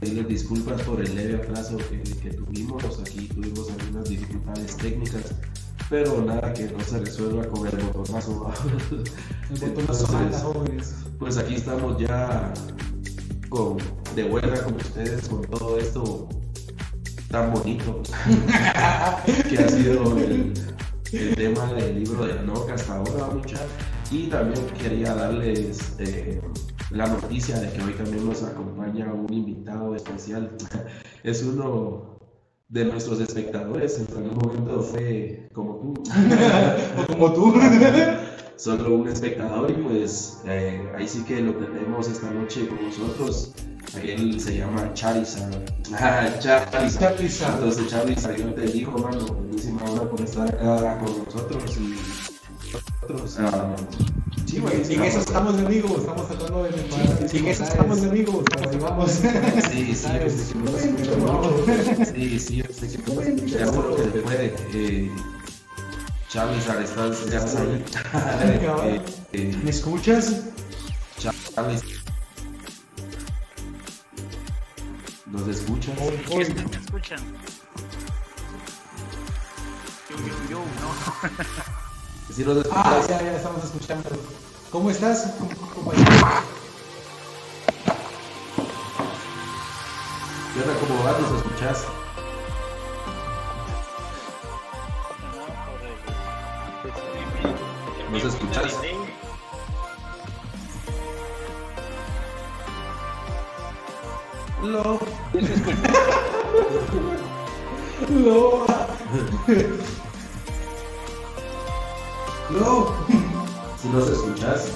pedirles disculpas por el leve atraso que, que tuvimos. Aquí tuvimos algunas dificultades técnicas, pero nada que no se resuelva con el botonazo. El botonazo Entonces, pues aquí estamos ya con, de vuelta con ustedes con todo esto tan bonito que ha sido el, el tema del libro de Enoch hasta ahora, mucha. Y también quería darles eh, la noticia de que hoy también nos acompaña un invitado especial. Es uno de nuestros espectadores, en algún momento fue como tú. O como tú. solo un espectador y pues eh, ahí sí que lo tenemos esta noche con nosotros. Él se llama Charizard. Ah, Charizard. Charizard. Entonces Charizard, yo te digo, mano, buenísima hora por estar acá con nosotros y nosotros. ah, sí, güey, en eso estamos de amigos, estamos tratando de mejorar. Y en eso estamos de amigos, ahí vamos. Sí, sí, yo sé que no. Sí, sí, yo sé que no. Hago lo que se puede. Eh, Charizard, estás, estás ahí. Eh, eh, ¿Me escuchas? Charles. ¿Nos escuchas? ¿Me escuchan? Yo, yo, yo, Ah, ya, ya estamos escuchando. ¿Cómo estás, compañero? ¿Qué onda? ¿Cómo vas? ¿Nos escuchas? ¿Nos escuchas? No. No. No. Si nos escuchas.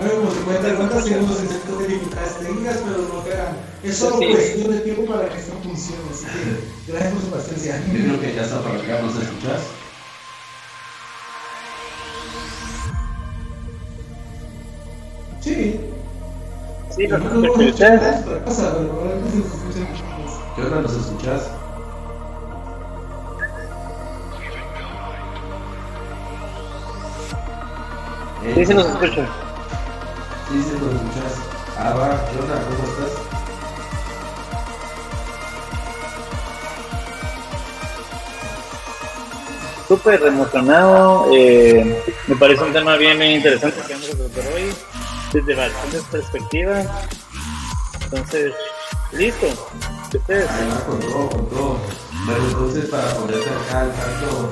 No como 50, 50 segundos en ciertas dificultades técnicas, pero no quedan. Es solo Sí. cuestión de tiempo para que esto funcione. Así que gracias por su paciencia. Yo creo que ya está para acá. ¿Nos escuchas? Sí. Sí, No, no, no, no, ¿me no, se escuche mucho más. Eh, Sí, sí nos escuchan. Sí, sí, nos escuchas. Ah, va. ¿Qué onda? ¿Cómo estás? Súper emocionado. eh, me parece un tema bien, bien interesante que vamos a tratar hoy, desde bastantes perspectivas. Entonces, listo. Ustedes. Ahí va con todo, con todo. Bueno, entonces para ponerte acá al tanto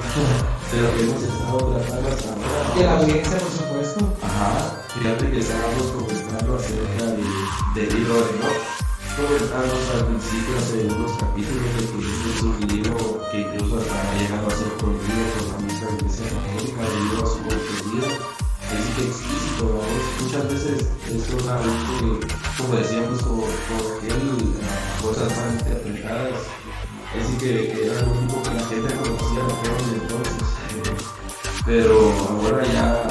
de lo que hemos estado tratando hasta ahora. Y a la audiencia, por supuesto. Ajá, fíjate que estábamos comentando acerca de, del libro de Enoch. Comentamos al principio hace unos capítulos que este es un libro que incluso hasta ha llegado a ser prohibido por la misma iglesia católica debido a su contenido. Es que explícito, ¿vamos? muchas veces es una que, como decíamos, como, como aquel, ah, cosas mal interpretadas. Que, era lo único que la gente conocía de aquel entonces. eh, pero ahora ya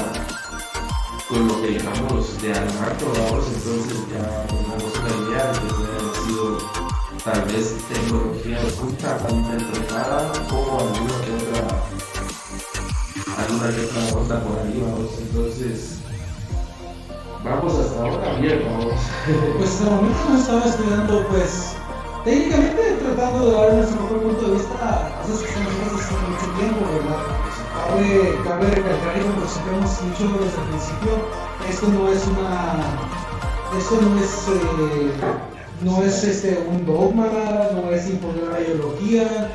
con lo que llamamos de armacto, vamos, entonces ya damos una idea de que puede haber sido tal vez tecnología oculta, mal interpretada, como alguna que otra, alguna que otra onda por ahí, vamos, entonces vamos hasta ahora bien, vamos. Pues el momento nos estaba estudiando, pues, técnicamente tratando de dar nuestro propio punto de vista cosas que haciendo hace mucho tiempo, ¿verdad? Cabe, cabe recalcar y como siempre hemos dicho desde el principio, esto no es una. Esto no es. eh, no es este, un dogma, no es imponer una ideología,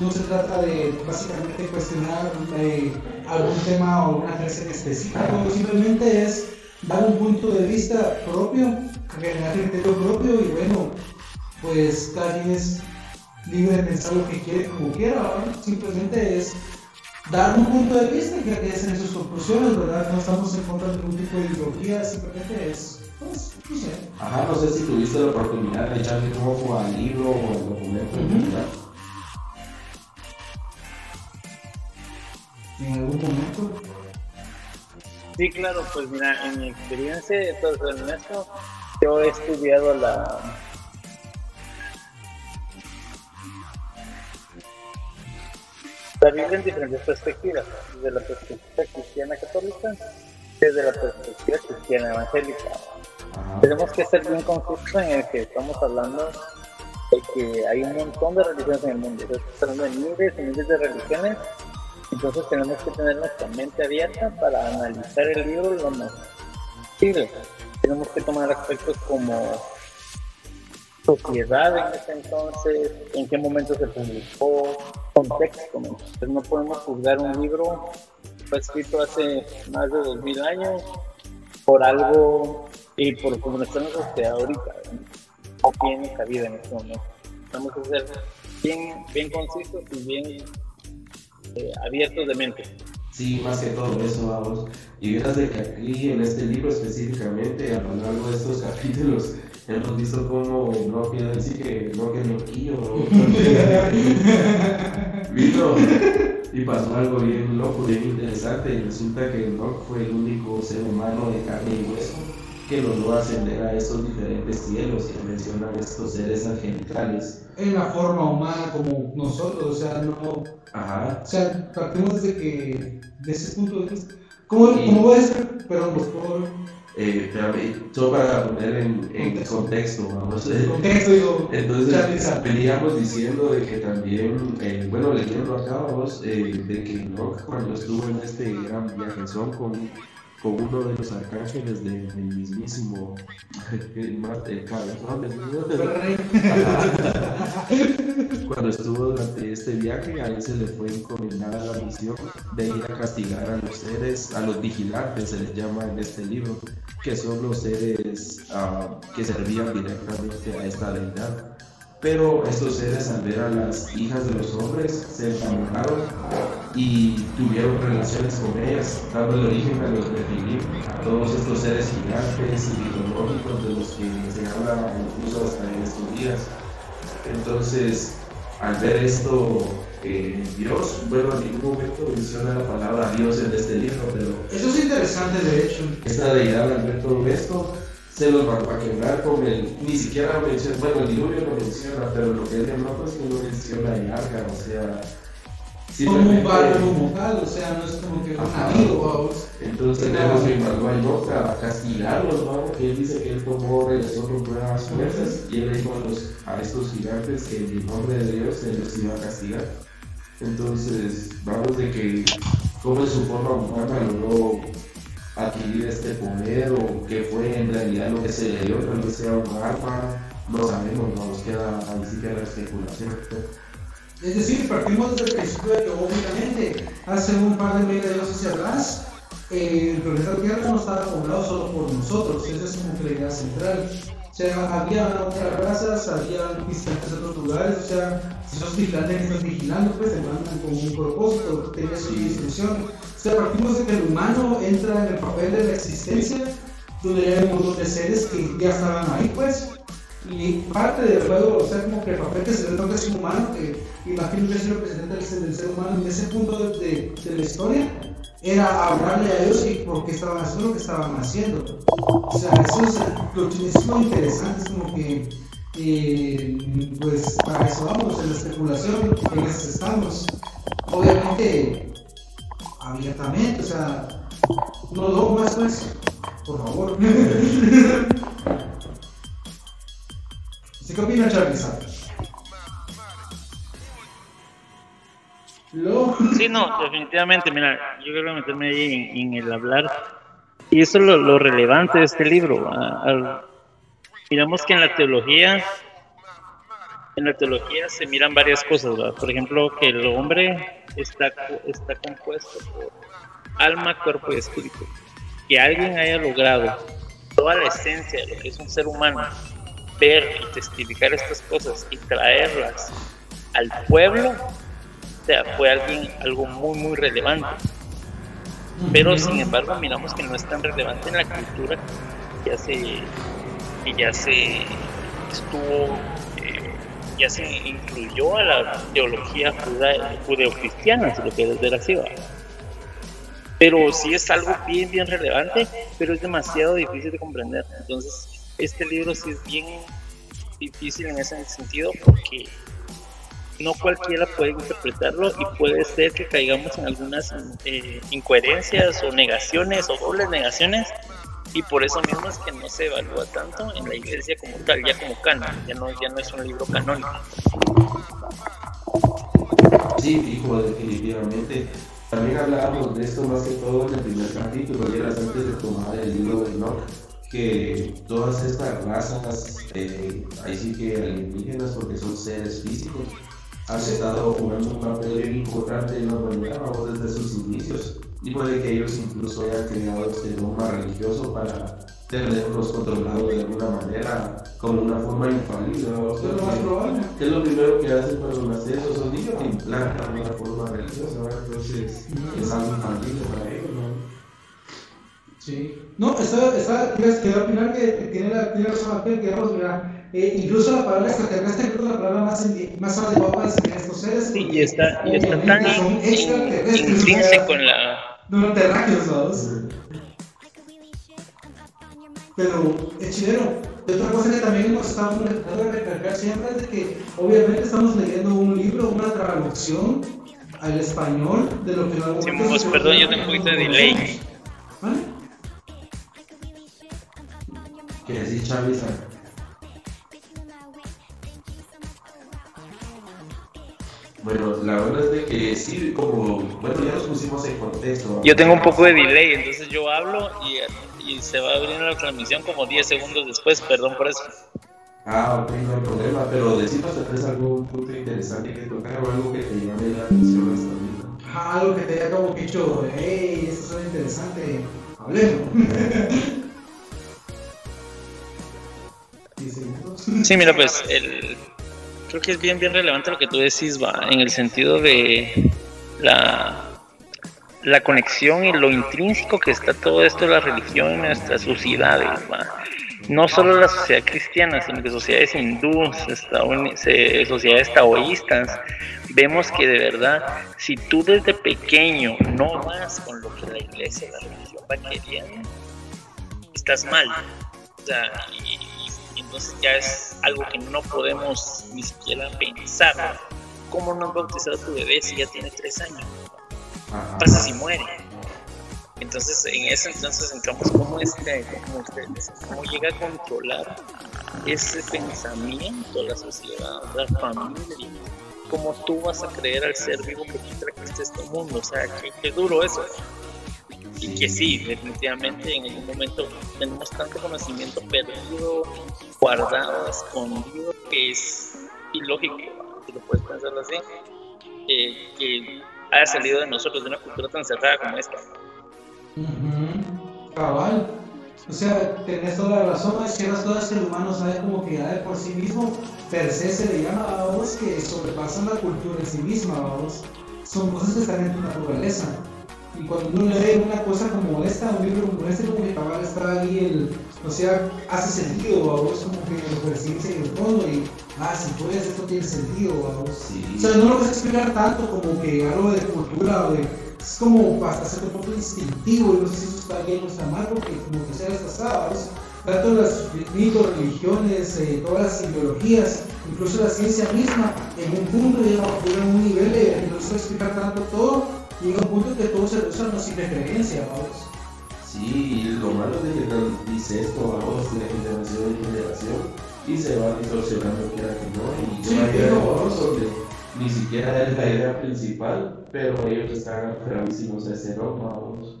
no se trata de básicamente cuestionar eh, algún tema o una creencia en específico, simplemente es dar un punto de vista propio, generar criterio propio y bueno, pues cada quien es libre de pensar lo que quiere como quiera, ¿verdad? simplemente es dar un punto de vista y que queden sus conclusiones, ¿verdad? No estamos en contra de ningún tipo de ideología, simplemente es, pues, no sé. Ajá, no sé si tuviste la oportunidad de echarle un ojo al libro o al documento. ¿verdad? En algún momento. Sí, claro, pues mira, en mi experiencia, entonces en esto, yo he estudiado la. La Biblia en diferentes perspectivas, desde la perspectiva cristiana católica, desde la perspectiva cristiana evangélica. tenemos que ser bien conscientes en el que estamos hablando de que hay un montón de religiones en el mundo. Estamos hablando de miles y miles de religiones. Entonces tenemos que tener nuestra mente abierta para analizar el libro lo más posible. Tenemos que tomar aspectos como sociedad en ese entonces, en qué momento se publicó, contexto. ¿no? Entonces no podemos juzgar un libro fue escrito hace más de dos mil años por algo y por como está la sociedad ahorita. No tiene cabida en este momento. Tenemos que ser bien, bien concisos y bien eh, abiertos de mente. Sí, más que todo eso, vamos. Y vieras de que aquí en este libro específicamente, a lo largo de estos capítulos, hemos visto cómo no quiere decir que no que loquillo. Vino y pasó algo bien loco, bien interesante. Y resulta que Enoch fue el único ser humano de carne y hueso que logró ascender a estos diferentes cielos y mencionan estos seres angelicales. En la forma humana como nosotros, o sea, no. Ajá. O sea, partimos desde que. de ese punto de vista. ¿Cómo, Sí. cómo puede ser? Perdón, pues, por Eh, para poner en, en contexto, vamos. el contexto, digo. Entonces veníamos diciendo de que también, eh, bueno, leyendo acá vamos, eh, de que Enoch cuando estuvo en este gran viajezón con, con uno de los arcángeles de- del mismísimo cabezón, Ferrey. cuando estuvo durante este viaje, a él se le fue encomendada la misión de ir a castigar a los seres, a los vigilantes, se les llama en este libro, que son los seres ah, que servían directamente a esta deidad. Pero estos seres, al ver a las hijas de los hombres, se enamoraron y tuvieron relaciones con ellas, dando origen a los Nephilim, a todos estos seres gigantes y mitológicos de los que se habla incluso hasta en estos días. Entonces, al ver esto, eh, Dios, bueno, en ningún momento menciona la palabra Dios en este libro, pero Eso es interesante, de hecho. esta deidad al ver todo esto se los mandó a quebrar con el, ni siquiera menciona, bueno, el diluvio lo menciona, pero lo que es de Enoch es que no menciona el arca, o sea, Como un barrio como tal, o sea, no es como que un amigo, vamos. Entonces tenemos que mandó a Enoch a castigarlos, ¿no? Que él dice que él tomó, regresó con nuevas fuerzas y él dijo a, los, a estos gigantes que en el nombre de Dios se los iba a castigar. Entonces, vamos de que cómo en su forma humana logró adquirir este poder o qué fue en realidad lo que se le dio, tal vez sea un arma, no sabemos, no nos queda ahí sí queda la especulación. Es decir, partimos desde el principio de que obviamente hace un par de años hacia atrás, el planeta Tierra no estaba poblado solo por nosotros, esa es como que idea central. O sea, había otras razas, había visitantes de otros lugares, o sea, si sos vigilante que estás vigilando, pues te mandan con un propósito, tienes su instrucción. O sea, partimos de que el humano entra en el papel de la existencia, donde hay un montón de seres que ya estaban ahí, pues, y parte del juego, o sea, como que el papel que se le toca es un humano, que imagino que es el representante del ser, del ser humano en ese punto de, de- de la historia, era hablarle a ellos y por qué estaban haciendo lo que estaban haciendo. O sea, eso es lo, es lo interesante, es como que, eh, pues, para eso vamos, en la especulación, en estamos. Obviamente, abiertamente, o sea, no dogmas, pues, por favor. ¿Usted qué opina, Charizard? Lo... Sí, no, definitivamente, mira, yo quiero meterme ahí en, el hablar. Y eso es lo, lo relevante de este libro. miramos que en la teología, en la teología se miran varias cosas. Por ejemplo, que el hombre está, está compuesto por alma, cuerpo y espíritu. Que alguien haya logrado toda la esencia de lo que es un ser humano, ver y testificar estas cosas y traerlas al pueblo, sea, fue alguien, algo muy, muy relevante. Pero sin embargo, miramos que no es tan relevante en la cultura que ya se, que ya se estuvo, eh, ya se incluyó a la teología judeocristiana, si lo quieres ver así. ¿va? Pero sí es algo bien, bien relevante, pero es demasiado difícil de comprender. Entonces, este libro sí es bien difícil en ese sentido porque no cualquiera puede interpretarlo y puede ser que caigamos en algunas eh, incoherencias o negaciones o dobles negaciones y por eso mismo es que no se evalúa tanto en la iglesia como tal, ya como canon, ya no, ya no es un libro canónico. Sí, fijo, definitivamente. También hablábamos de esto más que todo en el primer capítulo, y antes de tomar el libro de Enoch, que todas estas razas, eh, ahí sí que alienígenas, porque son seres físicos, han estado jugando un papel bien importante en la humanidad desde sus inicios. Y puede que ellos incluso hayan creado este dogma religioso para tenerlos controlados de alguna manera, como una forma infalible. Es lo más probable. ¿Qué es lo primero que hacen cuando nacen esos niños? Implantan una forma religiosa, entonces es algo infalible para ellos. ¿no? Sí. No, esa, esa, quería opinar que tiene, la, tiene razón que digamos, mira, eh, incluso la palabra extraterrestre es la palabra más, más adecuada describir estos seres. Sí, y está, y está tan intrínseco en la... No, terráqueos, ¿sabes? Pero es chileno. Y otra cosa que también hemos estado tratando de recalcar siempre es de que obviamente estamos leyendo un libro, una traducción al español de lo que no Sí, pues, perdón, yo tengo un poquito de delay. ¿Vale? Que decís Chaviza. Bueno, la verdad es de que sí, como, bueno, ya nos pusimos en contexto. Yo tengo un poco de delay, entonces yo hablo y, y se va a abrir la transmisión como 10 segundos después, perdón por eso. Ah, ok, no hay problema, pero decimos tal vez algún punto interesante que tocar o algo que te llame la atención hasta ahorita. Ah, algo que te haya como dicho, hey, esto suena interesante, hablemos. Sí, mira, pues el, creo que es bien, bien relevante lo que tú decís, va, en el sentido de la, la conexión y lo intrínseco que está todo esto de la religión en nuestras sociedades, va. No solo la sociedad cristiana, sino que sociedades hindúes, sociedades taoístas, vemos que de verdad, si tú desde pequeño no vas con lo que la iglesia, la religión va queriendo, estás mal. O sea, y, entonces ya es algo que no podemos ni siquiera pensar. ¿Cómo no has bautizado a tu bebé si ya tiene tres años? Pasa si muere? Entonces, en ese entonces entramos como este, como ustedes, cómo llega a controlar ese pensamiento, la sociedad, la familia, cómo tú vas a creer al ser vivo que tú trajiste a este mundo, o sea, qué, qué duro eso. Y que sí, definitivamente en algún momento tenemos tanto conocimiento perdido, guardado, escondido, que es ilógico, si lo puedes pensar así, que, que haya salido de nosotros de una cultura tan cerrada como esta. Cabal. O sea, tenés toda la razón, hay ciertas cosas que el humano sabe como que ya de por sí mismo, per se se le llama a vos que sobrepasan la cultura en sí misma, vamos. Son cosas que están en tu naturaleza. Y cuando uno lee una cosa como esta, un libro como este, como que cabal está ahí el, o sea, hace sentido, vamos, como que lo percibes en el fondo y, ah, si pues esto tiene sentido, vamos. Sí. O sea, no lo vas a explicar tanto como que algo de cultura o de es como hasta cierto punto instintivo, y no sé si eso está bien o está mal, porque como que sea estas sábados, tanto las mitos, religiones, eh, todas las ideologías, incluso la ciencia misma, en un punto llega, a un nivel de no se explicar tanto todo, llega un punto que todo se reduce a una simple creencia, vamos. Sí, y lo malo es de que dice esto vamos de generación en generación y se va distorsionando quiera que no y Sí, donde ni siquiera es la idea principal, pero ellos están aferradísimos a ese dogma, vamos.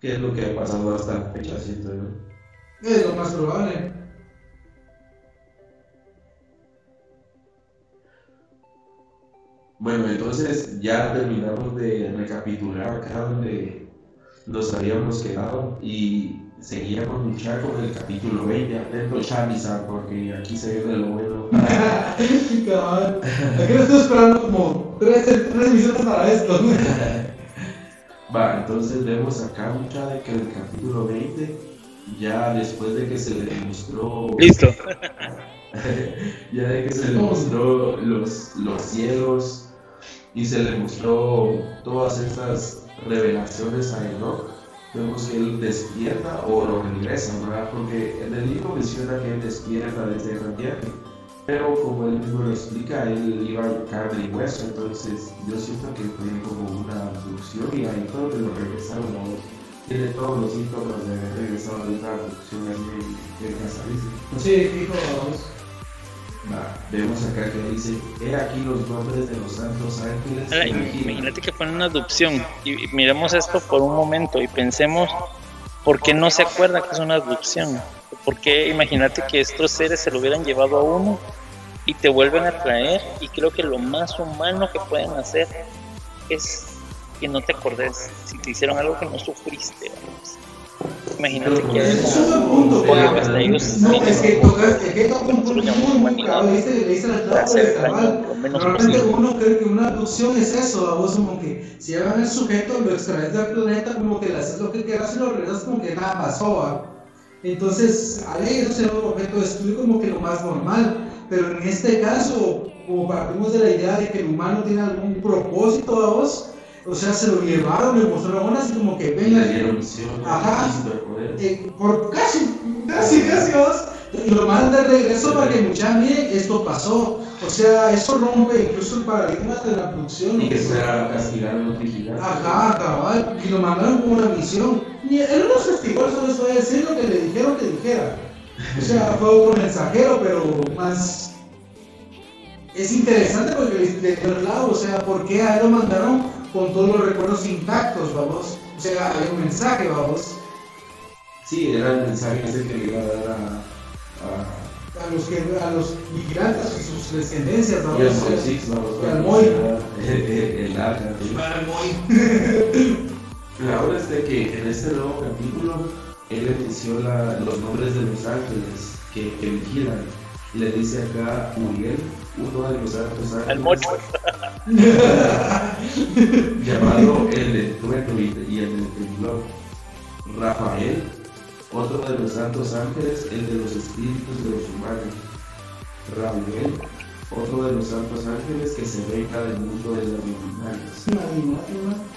Que es lo que ha pasado hasta la fecha, siento yo. Es lo más probable. Bueno, entonces ya terminamos de recapitular acá donde nos habíamos quedado y seguíamos luchar con el capítulo 20, atento Charizard, porque aquí se viene lo bueno. Cabal. Aquí lo estoy esperando como tres, tres misiones para esto. Va, entonces vemos acá mucha de que el capítulo 20, ya después de que se le demostró, Listo. ya de que se le mostró los, los cielos y se le mostró todas estas revelaciones a Enoch, vemos que él despierta o lo regresa, ¿verdad? Porque en el libro menciona que él despierta desde el viaje, pero como él mismo lo explica, él iba en carne y hueso, entonces yo siento que fue como una abducción y ahí donde lo regresaron, ¿no? tiene todos los síntomas de haber regresado de una abducción de casadísimo. Sí, fijo, vamos. Vemos acá que dice, he aquí los nombres de los santos ángeles. Ahora, que im- vigilan". imagínate que fue una adopción y y miremos esto por un momento y pensemos por qué no se acuerda que es una adopción. ¿Por qué imagínate que estos seres se lo hubieran llevado a uno y te vuelven a traer? Y creo que lo más humano que pueden hacer es que no te acordes si te hicieron algo que no sufriste. vamos. Imagínate que ellos es que toca un la clave, hacer daño lo menos posible. uno cree que una abducción es eso, a vos como que si llevan el sujeto, lo extraes del planeta, como que le haces lo que quieras y lo regresas como que nada pasó, ¿va? Entonces, al eso ser un objeto de estudio como que lo más normal, pero en este caso, como partimos de la idea de que el humano tiene algún propósito a vos, o sea, se lo llevaron, le mostraron así como que venga, le dieron misión, Ajá. eh, por casi, casi, casi vos, y lo mandan de regreso para que muchachos miren, esto pasó. O sea, eso rompe incluso el paradigma de la abducción. Y que a castigar a los vigilantes. Ajá, cabal, y lo mandaron con una misión. Ni él no se castigó, solo les voy a decir lo que le dijeron que dijera. O sea, fue otro mensajero, pero más. Es interesante porque dio el lado, o sea, ¿por qué a él lo mandaron con todos los recuerdos intactos, vamos? O sea, hay un mensaje, vamos. Sí, era el mensaje ese que le iba a dar a. a a los, que, a los vigilantes y sus descendencias, ¿no? y al Moy Six, vamos, Y al para Moy. que sea El, el, el arca, ¿sí? La hora es de que en este nuevo capítulo él le menciona los nombres de los ángeles que, que vigilan. Le dice acá Uriel, uno de los santos ángeles. al mocho. llamado el del trueno y, el temblor. Rafael, otro de los santos ángeles, el de los espíritus de los humanos. Raúl, otro de los santos ángeles que se venga del mundo de las divinidades.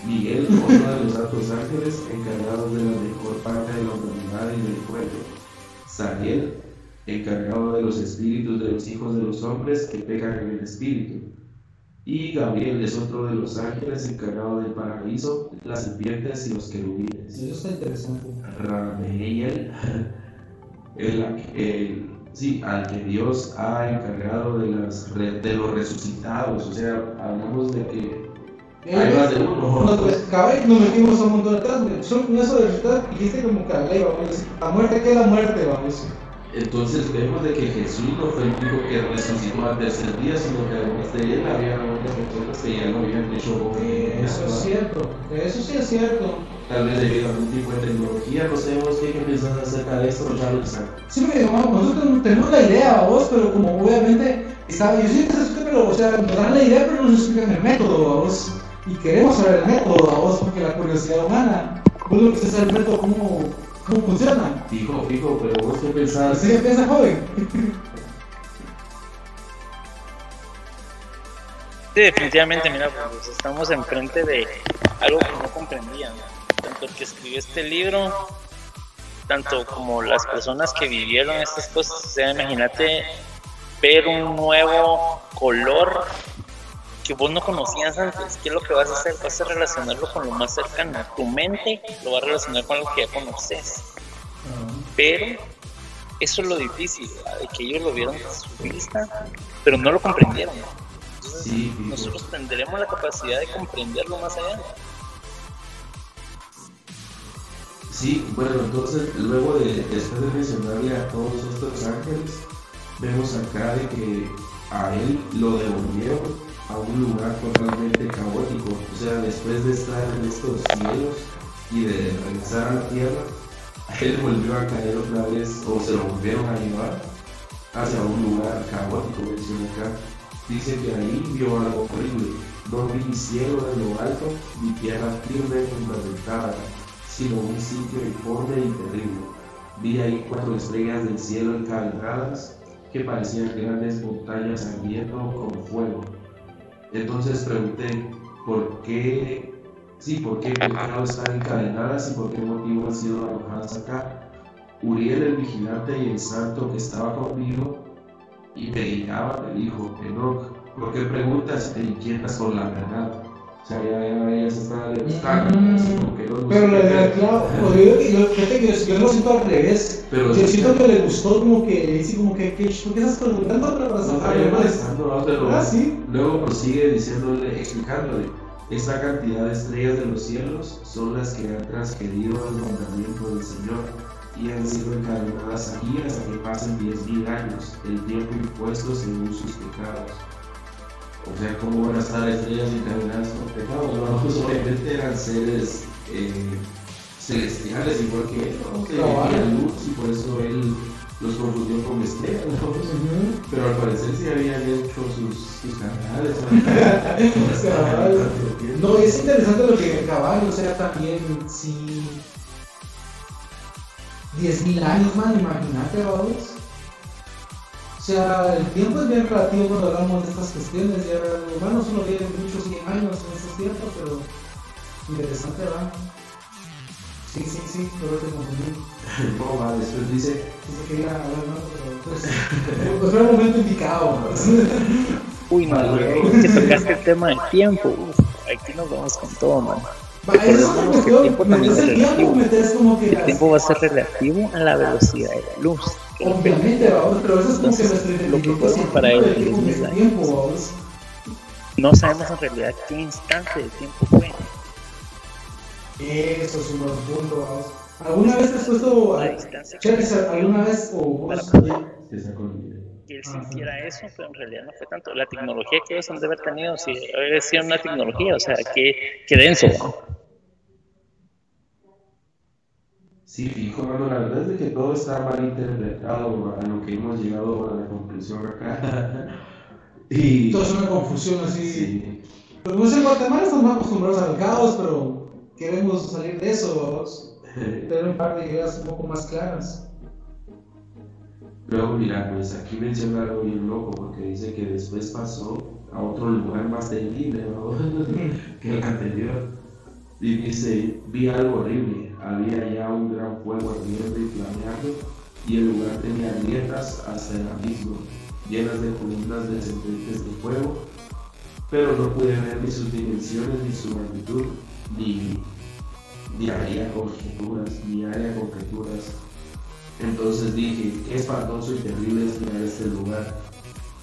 Miguel, otro de los santos ángeles encargados de la mejor parte de la humanidad y del pueblo. Sariel, encargado de los espíritus de los hijos de los hombres que pecan en el espíritu. Y Gabriel es otro de los ángeles encargado del paraíso, las serpientes y los querubines. Eso está interesante. Rameel, el, el- sí, al que Dios ha encargado de, las, de los resucitados. O sea, hablamos de que hay más de uno. Nos, pues, nos metimos a un montón de atrás, solo con eso de verdad dijiste como que la ley, vamos la muerte que es la muerte, vamos. Entonces vemos de que Jesús no fue el único que resucitó al tercer día, sino que además de él había otras personas que ya lo habían hecho. Eso es cierto, eso sí es cierto. Tal vez debido a algún tipo de tecnología, no sabemos qué piensan acerca de esto, Charles. Sí, porque digamos, nosotros tenemos la idea, vos, pero como obviamente, está, yo sí que se pero, o sea, nos dan la idea, pero no nos explican el método, vos. Y queremos saber el método, vos, porque la curiosidad humana, vos lo que sé es el método, cómo, cómo funciona. Fijo, fijo, pero vos qué pensás. ¿Así que piensa, joven? Sí, definitivamente, mira, pues estamos enfrente de algo que no comprendían. Tanto el que escribió este libro, tanto como las personas que vivieron estas cosas. O sea, imagínate ver un nuevo color que vos no conocías antes. ¿Qué es lo que vas a hacer? Vas a relacionarlo con lo más cercano. Tu mente lo va a relacionar con lo que ya conoces. Pero eso es lo difícil, de que ellos lo vieron desde su vista, pero no lo comprendieron. Entonces, Sí, nosotros tendremos la capacidad de comprenderlo más allá. Sí, bueno, entonces luego de después de mencionarle a todos estos ángeles, vemos acá de que a él lo devolvieron a un lugar totalmente caótico. O sea, después de estar en estos cielos y de regresar a la tierra, él volvió a caer otra vez, o se lo volvieron a llevar hacia un lugar caótico, menciona acá. Dice que ahí vio algo horrible. No vi cielo en lo alto, ni tierra firme fundamentada, sino un sitio informe y terrible. Vi ahí cuatro estrellas del cielo encadenadas que parecían grandes montañas ardiendo como fuego. Entonces pregunté, ¿por qué? Sí, ¿por qué pecado están encadenadas y por qué motivo han sido arrojadas acá? Uriel el vigilante y el santo que estaba conmigo y me guiaba, me dijo, Enoch, ¿por qué preguntas y te inquietas con la verdad? O sea, ya, ya, ya se está degustando. Mm, así como que los Pero la mosqueteros. claro, pues yo, yo, yo, yo lo siento al revés. Pero yo siento que le gustó como que, dice como que, que ¿por qué estás preguntando para No ¿no? Ah, sí. luego prosigue diciéndole, explicándole, esta cantidad de estrellas de los cielos son las que han transgredido el mandamiento del Señor y han sido encadenadas aquí hasta que pasen diez mil años, el tiempo impuesto según sus pecados. O sea, ¿cómo van a estar estrellas encadenadas con pecados? No, pues obviamente eran seres eh, celestiales igual que él, ¿no? que tenían luz y por eso él los confundió con estrellas, ¿no? Ujú. Pero al parecer sí habían hecho sus, sus canales. No, es interesante lo que cabal, o sea, también si 10.000 años, man, imagínate, vamos. O sea, el tiempo es bien relativo cuando hablamos de estas cuestiones, ya humanos solo viven muchos 100 años en esos tiempos, pero interesante, ¿verdad? Sí, sí, sí, pero te confundí. No, va, después dice, Sí se quería hablar, ¿no? Pero pues, pues fue el momento indicado. Uy, no, güey, que tocaste el tema del tiempo. Uf, aquí nos vamos con todo, man. Recordemos que el tiempo también es relativo. que El tiempo va a ser relativo a la velocidad de la luz. que Obviamente, vamos, pero eso es como que lo que científico para él es años. No sabemos en realidad qué instante del tiempo fue. Eso es un buen punto, vamos. ¿Alguna vez te has puesto a... distancia Cheques, alguna vez o vos... que con el video. que él sintiera eso, pero en realidad no fue tanto. La tecnología que ellos han de haber tenido, si hubiera sido una tecnología, o sea, qué, qué denso. ¿no? Sí, fijo, mano, la verdad es que todo está mal interpretado a lo que hemos llegado a la conclusión acá. y Todo es una confusión así. sí, Pero pues en Guatemala estamos acostumbrados al caos, pero queremos salir de eso. Tener un par de ideas un poco más claras. Luego, mira, pues aquí menciona algo bien loco, porque dice que después pasó a otro lugar más terrible, ¿no? que el anterior. Y dice, vi algo horrible, había ya un gran fuego ardiendo y flameando, y el lugar tenía grietas hasta el abismo, llenas de columnas descendentes de fuego, pero no pude ver ni sus dimensiones, ni su magnitud, ni haría conjeturas, ni haría conjeturas. Entonces dije, qué espantoso y terrible es mirar este lugar.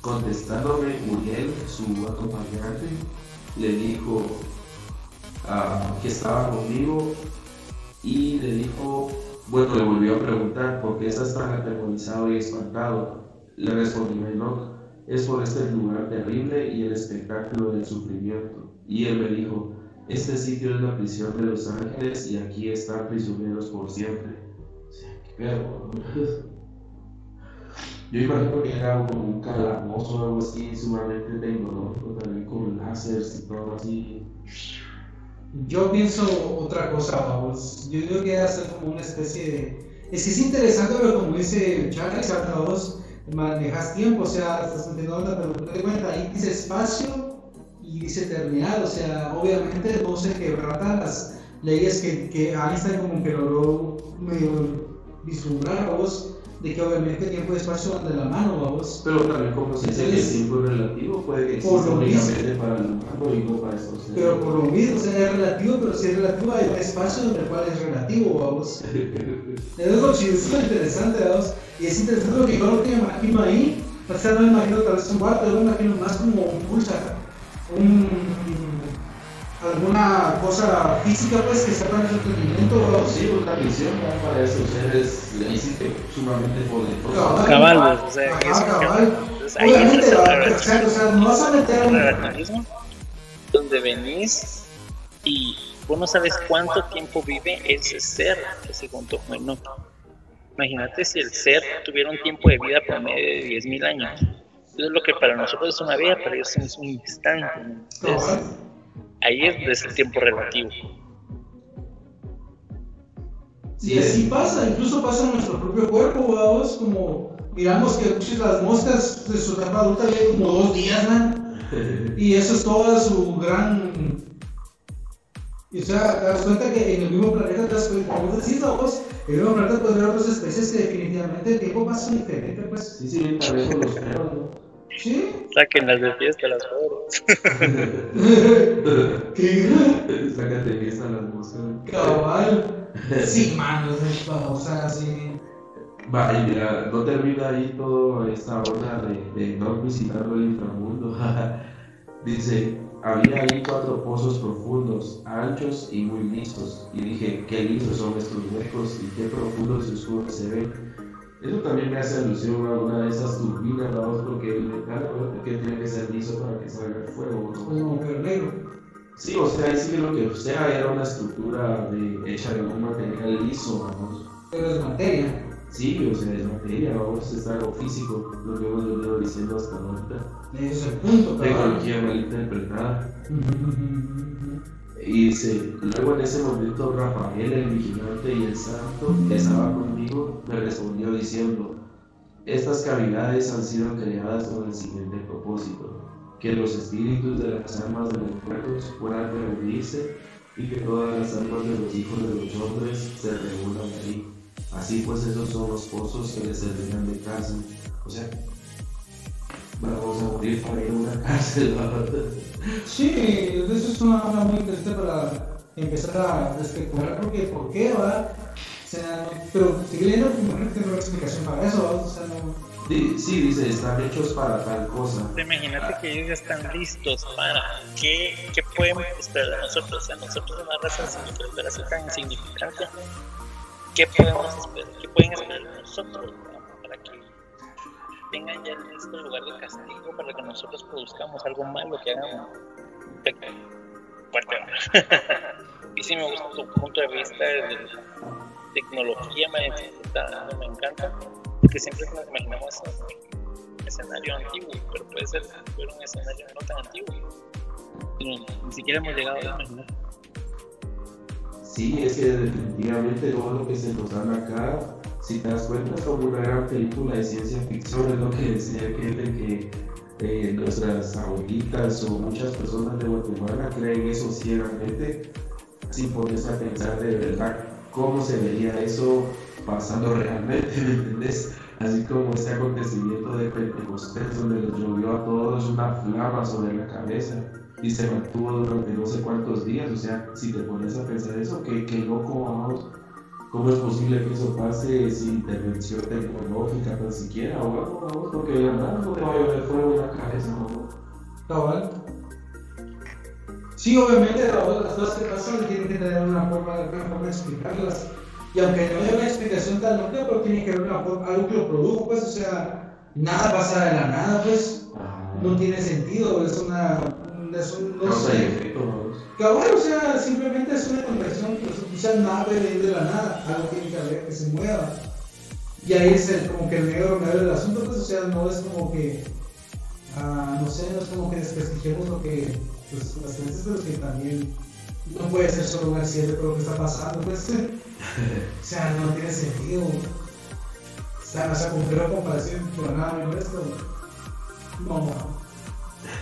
Contestándome, Muriel, su acompañante, le dijo ah, que estaba conmigo y le dijo, bueno, le volvió a preguntar, ¿por qué estás tan atemorizado y espantado? Le respondí, no, es por este lugar terrible y el espectáculo del sufrimiento. Y él me dijo, este sitio es la prisión de los ángeles y aquí están prisioneros por siempre. O sea, qué ¿no? Yo imagino que era como un calabozo o algo así, sumamente tecnológico, también con láseres y todo así. Yo pienso otra cosa, vamos. Yo digo que ser como una especie de. Es que es interesante, pero como dice Charlie, vos manejas tiempo, o sea, estás metiendo onda, pero te cuenta, ahí dice espacio y dice eternidad, o sea, obviamente no se quebratan las leyes que, que Einstein como que logró medio vislumbrar, vos, de que obviamente tiempo y espacio van de la mano, vos. Pero también como se dice que el tiempo es relativo, puede que Por exista lo únicamente para el humano y no para seres. Pero por lo mismo, o sea, es relativo, pero si es relativo hay un espacio en el cual es relativo, vamos. Eso es lo chido, eso es lo interesante, vamos. Y es interesante lo que yo lo que me imagino ahí, o sea, no me imagino tal vez un cuarto, yo me imagino más como un pulsar, un, alguna cosa física, pues, que sepa nuestro entendimiento, vamos. Sí, una misión ¿no? para estos seres, le sumamente poderosos. Cabal, o sea, Ajá, eso- cabal. Entonces, ahí Obviamente, entra va, el o sea, no vas a meter un... donde venís y vos no sabes cuánto tiempo vive ese ser que según tu bueno. Imagínate si el ser tuviera un tiempo de vida promedio de 10.000 años. Entonces lo que para nosotros es una vida, para ellos es un instante. ¿no? Entonces, ahí es, es el tiempo relativo. Y así pasa, incluso pasa en nuestro propio cuerpo, vamos, como miramos que muchas las moscas de su etapa adulta viven como dos días, man. Y eso es toda su gran. Y o sea, te das cuenta que en el mismo planeta, te das cuenta, como vos decís, vos, en el mismo planeta puedes ver otras especies que definitivamente el tiempo pasa diferente, pues. Sí, sí, bien parejos los perros, ¿no? ¿Sí? Sáquenlas de fiesta las pobres. ¿Qué? Sácate de fiesta las moscas. Cabal. Sí, mano, es o sea, sí. Va, y mira, no termina ahí toda esta onda de, de no visitando el inframundo. Dice, había ahí cuatro pozos profundos, anchos y muy listos. Y dije, qué lisos son estos huecos y qué profundos y oscuros se ven. Eso también me hace alusión a una de esas turbinas, vamos, porque el metal que tiene que ser liso para que salga el fuego. ¿no? Como pero negro. Sí, o sea, sí que lo que sea era una estructura de, hecha de un material liso, vamos. Pero es materia. Sí, o sea, es materia, vamos, es algo físico, lo que hemos venido diciendo hasta ahorita. Ese es el punto. Tecnología mal interpretada. Y dice, luego en ese momento Rafael, el vigilante y el santo que estaba conmigo, me respondió diciendo, estas cavidades han sido creadas con el siguiente propósito, que los espíritus de las almas de los muertos puedan reunirse y que todas las almas de los hijos de los hombres se reúnan ahí. Así pues esos son los pozos que les servirán de cárcel. O sea, vamos a morir para ir a una cárcel, ¿verdad? Sí, eso es una onda muy interesante para empezar a especular porque por qué, ¿verdad? O sea, pero sigue leyendo, imagino que no hay explicación para eso, ¿verdad? O sea, no... Sí, dice, están hechos para tal cosa. Imagínate que ellos ya están listos para qué, qué podemos esperar de nosotros. O sea, nosotros una raza sin tan insignificante. ¿Qué podemos esperar? ¿Qué pueden esperar de nosotros para que tengan ya listo el lugar de castigo para que nosotros produzcamos algo malo que hagamos? Te- Fuerte. y sí me gusta tu punto de vista de la tecnología mal interpretada, me encanta, porque siempre nos imaginamos un escenario antiguo, pero puede ser un escenario no tan antiguo. Ni, ni siquiera hemos llegado a imaginar. Sí, es que definitivamente todo lo que se nos dan acá, si te das cuenta, es como una gran película de ciencia ficción, es lo que decía aquel de que eh, nuestras abuelitas o muchas personas de Guatemala creen eso ciegamente, sin ponerse a pensar de verdad cómo se vería eso pasando realmente, ¿me entendés? Así como ese acontecimiento de Pentecostés, donde les llovió a todos una flama sobre la cabeza y se mantuvo durante no sé cuántos días. O sea, si te pones a pensar eso, qué, qué loco, vamos. ¿Cómo es posible que eso pase sin intervención tecnológica tan siquiera o algo, vamos? Porque de verdad no te va a llover fuego en la cabeza, ¿no? Cabal. Sí, obviamente las cosas que pasan tienen que tener una forma, una forma de explicarlas. Y aunque no haya una explicación tan lógica, pero tiene que haber una forma, algo que lo produjo, pues, o sea, nada pasa de la nada, pues, Ajá. no tiene sentido, es una, un- es un, no Causa sé. Cabal, o sea, simplemente es una contracción, pues, nada puede venir de la nada, algo tiene que haber que se mueva. Y ahí es el, como que el negro medio del asunto, pues, o sea, no es como que, ah, no sé, no es como que desprestigiemos lo que, pues, las creencias, pero que también no puede ser solo un accidente por lo que está pasando, pues, o sea, no tiene sentido. O sea, o sea, con comparación, pero nada menor esto, no,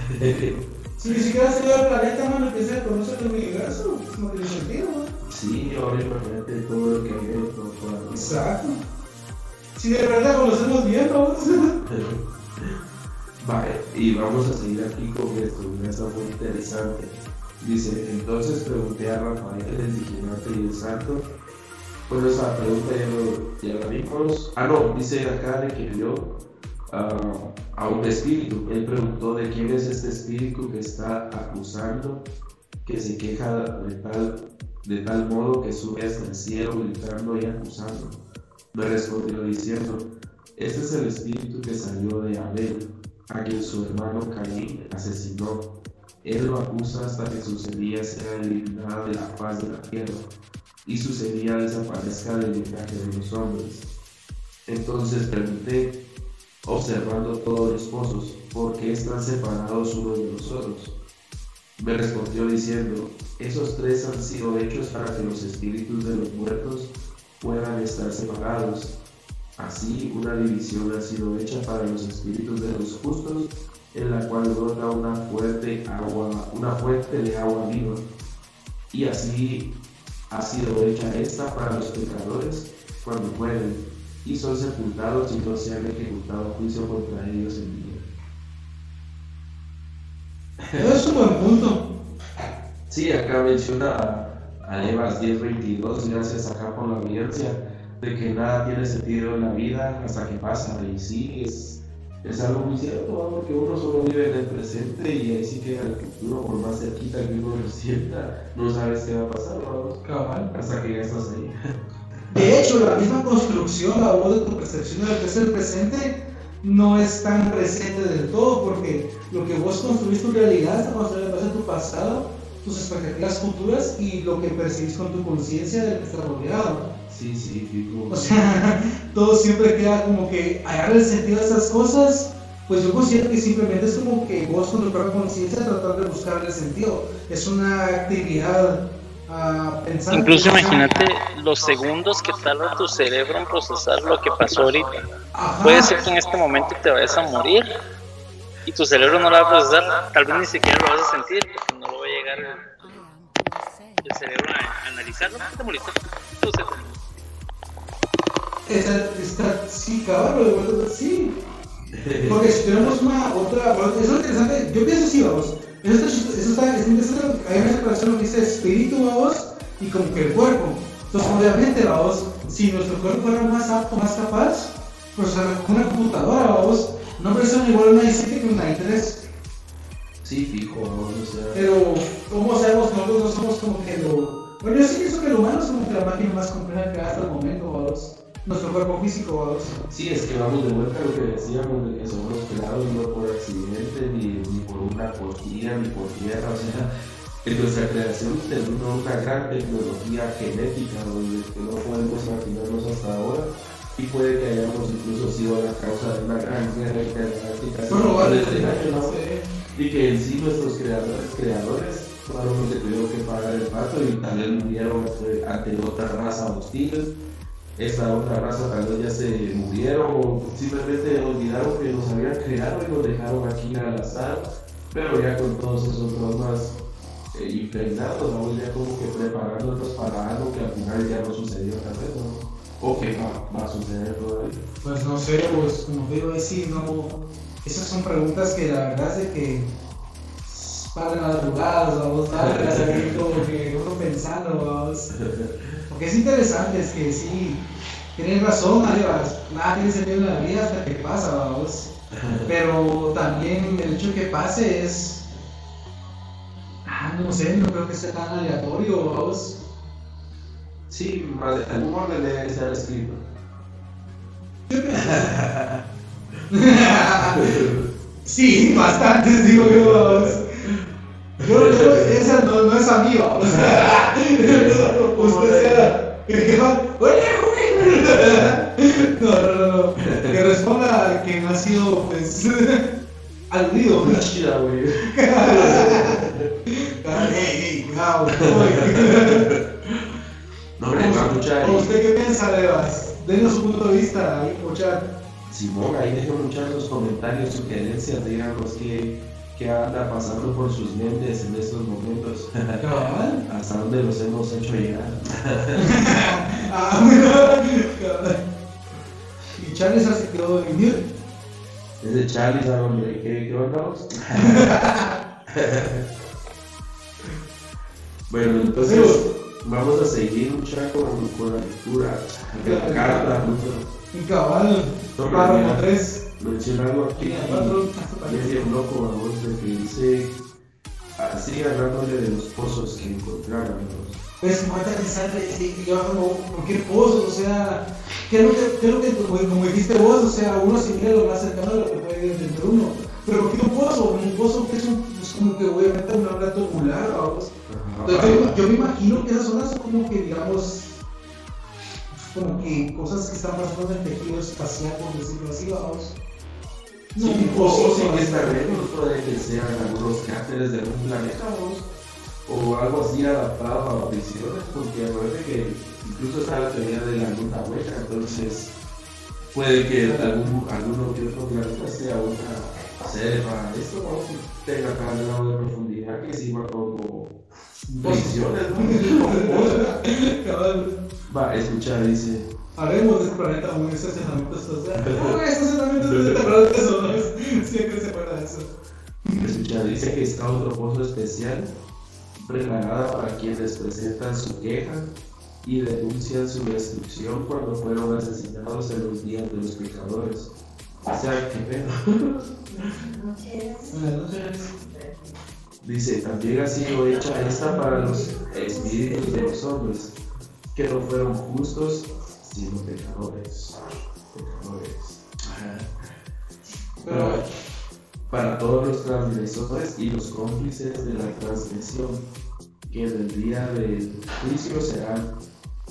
si ni siquiera se ve el planeta, mano, que se conoce el universo, pues, no tiene sentido, ¿no? Sí, ahora imagínate todo lo que hay dentro. toda- Exacto. Si de verdad conocemos bien, ¿no? Vale, y vamos a seguir aquí con esto, una está muy interesante. Dice, entonces pregunté a Rafael, el vigilante y el santo. Bueno, esa pregunta ya, lo, ya la vimos. Ah, no, dice acá de que vio a un espíritu. Él preguntó de quién es este espíritu que está acusando, que se queja de tal, de tal modo que sube hasta el cielo gritando y acusando. Me respondió diciendo, este es el espíritu que salió de Abel, a quien su hermano Caín asesinó. Él lo acusa hasta que su semilla sea eliminada de la faz de la tierra y su semilla desaparezca del linaje de los hombres. Entonces pregunté, observando todos los pozos, ¿por qué están separados unos de los otros? Me respondió diciendo, esos tres han sido hechos para que los espíritus de los muertos puedan estar separados. Así, una división ha sido hecha para los espíritus de los justos, en la cual brota una fuerte agua, una fuente de agua viva. Y así ha sido hecha esta para los pecadores cuando mueren y son sepultados y no se han ejecutado juicio contra ellos en día. Eso es un buen punto. Sí, acá menciona a, Evas 10:22, gracias acá por la evidencia de que nada tiene sentido en la vida hasta que pasa. Y sí, es, es algo muy cierto, porque uno solo vive en el presente y ahí sí que el futuro, por más cerquita que uno lo sienta, no sabes qué va a pasar, ¿no? Cabal. Hasta que ya estás ahí. Hecho, la misma construcción, la voz de tu percepción de lo que es el presente, no es tan presente del todo, porque lo que vos construís tu realidad está construido en base a tu pasado, tus expectativas futuras y lo que percibís con tu conciencia del que estás rodeado. Sí, sí, fijo. O sea, todo siempre queda como que hallar el sentido de estas cosas. Pues yo considero que simplemente es como que vos con tu propia conciencia tratar de buscar el sentido. Es una actividad pensante. Incluso imagínate los segundos que tarda tu cerebro en procesar lo que pasó ahorita. Puede ser que en este momento te vayas a morir y tu cerebro no lo va a procesar, tal vez ni siquiera lo vas a sentir, porque no lo va a llegar el, cerebro a, a analizar. No te moriste. Entonces, Está, está, sí, cabrón, sí. Porque si tenemos una otra, bueno, eso es interesante, yo pienso así, vamos. Eso eso está, es interesante, hay una separación lo que dice espíritu, vamos, y como que el cuerpo. Entonces, obviamente, vamos, si nuestro cuerpo fuera más apto, más capaz, pues una computadora, vamos, no presiona igual una i7 que una i3. Sí, fijo, ¿no? o sea. Pero, ¿cómo sabemos que nosotros no somos como que lo. Bueno, yo sí pienso que el humano es como que la máquina más compleja que hasta el momento, vamos. Nuestro cuerpo físico, vamos. Sí, es que vamos de vuelta a lo que decíamos, de que somos creados no por accidente, ni, ni por una costilla, ni por tierra, o sea, que nuestra creación terminó una gran tecnología genética, donde que no podemos imaginarnos hasta ahora, y puede que hayamos incluso sido la causa de una gran guerra intergaláctica Bueno, vale. Y que en sí nuestros creadores, creadores, fueron los que tuvieron que pagar el pato y también murieron ante- ante otra raza hostil. Esta otra raza tal vez ya se murieron o simplemente olvidaron que nos habían creado y nos dejaron aquí al azar. Pero ya con todos esos dogmas eh, impregnados, vamos ya como que preparándonos para algo que al final ya no sucedió tal vez, ¿no? O que va, va a suceder todavía. Pues no sé, pues como digo, ahí sí, no. Esas son preguntas que la verdad es de que paran a las jugadas, vamos, largas, ahí como que uno pensando, vamos. Porque es interesante, es que sí, tienes razón, Alevas, nada tiene sentido en la vida hasta que pasa, vamos. Pero también el hecho que pase es. Ah, no sé, no creo que sea tan aleatorio, vamos. Sí, algún orden debe estar escrito. Sí, bastantes, digo yo, vamos. Yo, yo, esa no, no es a mí, vamos. Usted sea. que va, "Oye, joven". No, no, no, no. Que responda quien ha sido, pues, aludido. Una chida, güey. Ey, ey, cuidado, güey. No, va a escuchar. ¿O ¿Usted qué piensa, Levas? Denos su punto de vista ahí, escuchar. Simón, ahí dejen muchos sus comentarios, sugerencias, díganos qué, qué anda pasando por sus mentes en estos momentos. Cabal. Hasta dónde los hemos hecho llegar. Ah. Y Charles se quedó en mute. Desde Charlie, ¿sabes, hombre? ¿Qué, vos? bueno, entonces vamos a seguir mucha con, con la lectura de la carta. cabal. Párrafo mira. 3. Mencionarlo aquí. Bien loco, vamos, de que dice, así hablándole de los pozos que encontraron. Pues falta pensar de- de- yo como, ¿por qué pozos? O sea, ¿qué es lo que, qué es lo que como, dijiste vos? O sea, uno se mira lo más cercano de lo que puede entender uno. Pero ¿por qué un pozo? Un pozo que es, un, es como que obviamente un obra tubular, vamos. Entonces, yo, yo me imagino que esas zonas son como que, digamos, como que cosas que están pasando en el tejido espacial, por decirlo así, vamos. Sí, un o pozo, sí, ¿no? que puede que sean algunos cráteres de algún planeta, o algo así adaptado a visiones, porque acuérdate que incluso está la teoría de la luna hueca, entonces puede que algún, alguno que otro planeta sea una para esto, vamos, que tenga tal grado de profundidad que sirva como visiones, ¿no? Va, escucha, dice. Haremos de este planeta un estacionamiento social. Un estacionamiento de este planeta eso, Siempre se acuerda de eso. Escucha, dice que está otro pozo especial preparada para quienes presentan su queja y denuncian su destrucción cuando fueron asesinados en los días de los pecadores. O sea, qué noches. Dice, también ha sido hecha esta para los espíritus de los hombres, que no fueron justos, sino pecadores. Pecadores. Pero para todos los transgresores y los cómplices de la transgresión, que en el día del juicio serán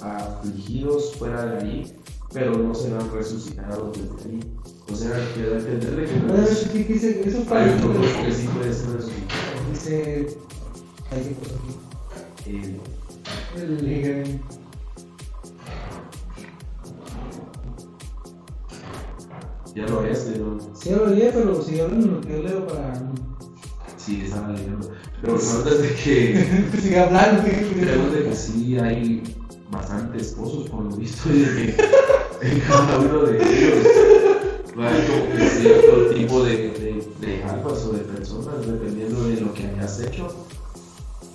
afligidos fuera de ahí, pero no serán resucitados desde ahí. O sea, que da a entender de que no es- ¿qué dice? Eso para hay que sí puede ser resucitado. Dice. Ay, qué cosa aquí. Eh, El ya lo ves, ¿no? Sí, lo leí, pero si hablan lo que yo leo para. Sí, estaba leyendo. Pero antes de que siga hablando. Creemos de que sí hay bastantes pozos por lo visto y de que en cada uno de ellos haber como que cierto tipo de, de, de almas o de personas dependiendo de lo que hayas hecho.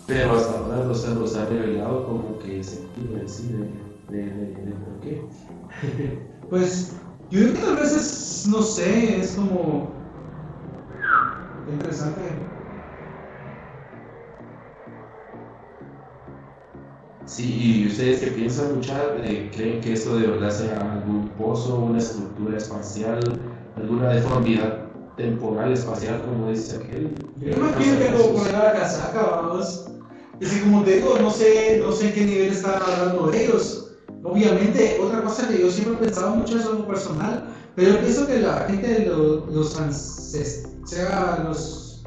Pero hasta ahora no se nos ha revelado como que sentido en sí de, de, de, de por qué. Pues yo creo que tal vez es, no sé, es como interesante. Sí, y ustedes que piensan mucha, eh, creen que esto de verdad sea algún pozo, una estructura espacial, alguna deformidad temporal, espacial, como dice aquel. Yo imagino que algo por la casaca, vamos. Y si como te digo, no sé, no sé en qué nivel están hablando ellos. Obviamente, otra cosa que yo siempre he pensado mucho es algo personal, pero pienso que la gente los, los ancestros, sea los,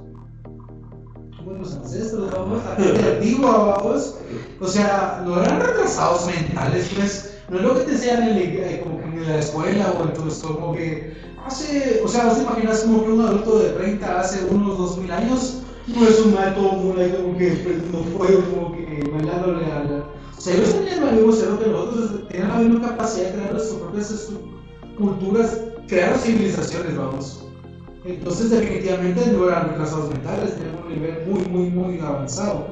¿cómo los ancestros, vamos, la gente antigua, o sea, no eran retrasados mentales, pues, no es lo que te enseñan en la, eh, la escuela o en como que hace, o sea, vos te imaginas como que un adulto de 30 hace unos 2000 años no es un mato muy ahí como que pues, no fue como que bailándole a. Sea, ellos tenían el mismo cerebro que nosotros, tenían la misma capacidad de crear sus propias culturas, crear civilizaciones, vamos. Entonces, definitivamente no eran retrasados mentales, tenían un nivel muy, muy, muy avanzado.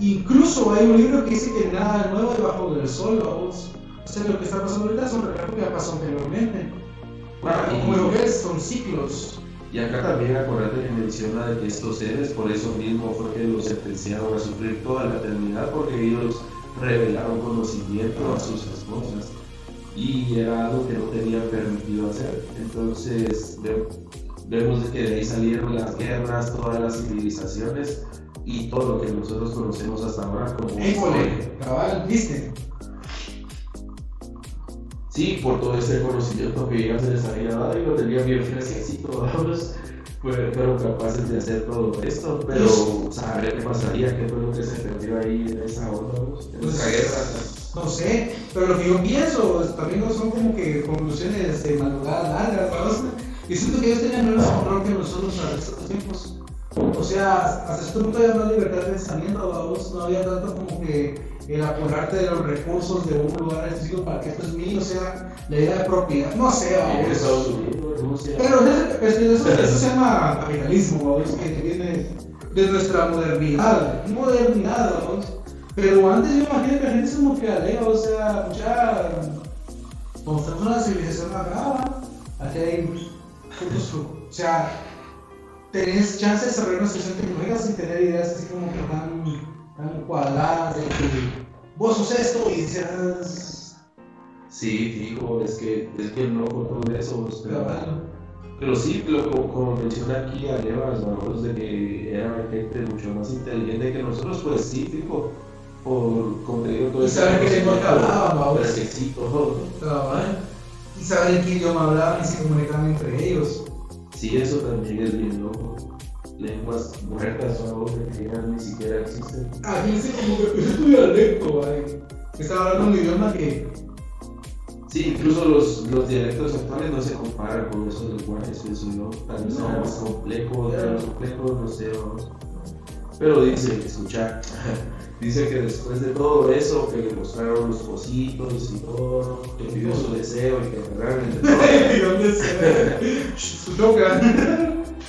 Incluso hay un libro que dice que nada nuevo debajo del sol, vamos. O sea, lo que está pasando ahorita es un reflejo que ya pasó anteriormente. Bueno, y- Como lo ves, son ciclos. Y acá también acordate que menciona de que estos seres, por eso mismo fue que los sentenciaron a sufrir toda la eternidad, porque ellos revelaron conocimiento a sus esposas y era algo que no tenían permitido hacer. Entonces ve- vemos que de ahí salieron las guerras, todas las civilizaciones y todo lo que nosotros conocemos hasta ahora como. École, cabal, viste. Sí, por todo ese conocimiento que ya se les había dado y lo tenían bien fresquecito, vamos, fueron capaces de hacer todo esto, pero saber qué pasaría, qué fue lo que se perdió ahí en esa en esa guerra. No sé, pero lo que yo pienso también no son como que conclusiones de madrugada largas, ¿no? Yo siento que ellos tenían menos control que nosotros a estos tiempos. O sea, hasta cierto punto había más libertad de pensamiento, vamos, no había tanto como que el apurarte de los recursos de un lugar específico para que esto es mío, sea, la idea de propiedad, no Rusia. Pero eso, se llama capitalismo, vamos, que viene de nuestra modernidad, modernidad. Pero antes yo imagino que la gente se como que alega, o sea, estamos en una civilización brava, aquí hay o sea, tenés chance de desarrollar una situación tecnológica sin tener ideas así como que tan, tan cuadradas de que vos sos esto y dices. Sí, fijo, es que es bien loco todo eso, pues, pero, Cabal. pero sí, lo, como, como menciona aquí Alevas, vamos, de que eran gente mucho más inteligente que nosotros, pues sí, fijo, por, como te digo, todo Y ese saber qué conocimiento hablaban, vamos. fresquecito. Cabal. Y saber qué idioma hablaban y se comunicaban entre ellos. Sí, eso también es bien loco. Lenguas muertas o algo que ya ni siquiera existen. Aquí dice como que es tu dialecto, ay. Estaba hablando un idioma que. Sí, incluso los, los dialectos actuales no se comparan con esos lenguajes, pienso yo. Tal vez No. más complejo, menos complejo, no sé, vamos. Pero dice, escucha, dice que después de todo eso, que le mostraron los cositos y todo, que pidió su deseo y que agarraron el todo. ¿Y dónde se Su toca.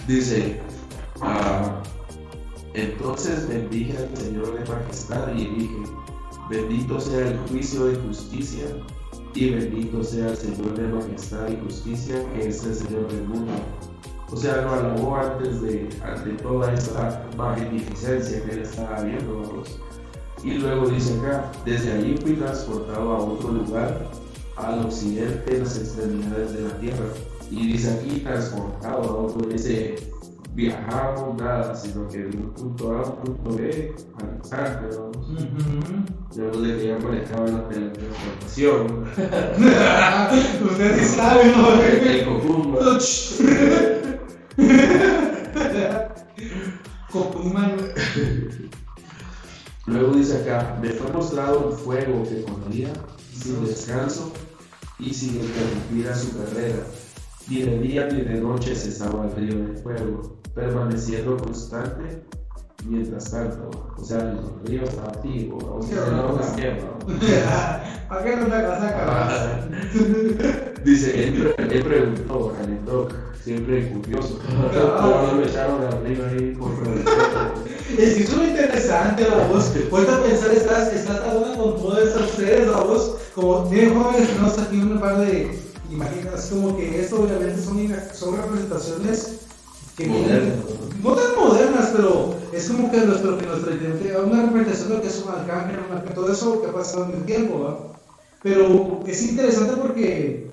Dice, ah, Entonces bendije al Señor de majestad y dije, bendito sea el juicio de justicia y bendito sea el Señor de majestad y justicia que es el Señor del mundo. O sea, lo alabó antes de, ante toda esta magnificencia que él estaba viendo, vamos. Y luego dice acá, desde allí fui transportado a otro lugar, al occidente de las extremidades de la tierra. Y dice aquí transportado a otro, dice viajamos nada, sino que de un punto A a un punto B al instante, vamos. Luego de que ya manejaba la teletransportación, Ustedes saben, ¿no? el Cocumba. Copuman. Luego dice acá, me fue mostrado un fuego que corría sin descanso y sin interrumpir a su carrera. Ni de día ni de noche cesaba el río de fuego, permaneciendo constante mientras tanto. O sea, el río estaba activo, o sea, no la quema. ¿Para qué no la saca? Dice, él, él preguntó, calentó, siempre curioso. ¿Cómo no lo echaron arriba ahí por Es que es muy interesante, vamos. Vuelta a pensar, estás, estás hablando con todos estos seres, vamos. Como bien jóvenes, tenemos aquí un par de imágenes, como que esto obviamente son, son representaciones no tan modernas, pero es como que nuestro, que nuestro identidad, una representación de que es un arcángel, todo eso que ha pasado en el tiempo, ¿va? Pero es interesante porque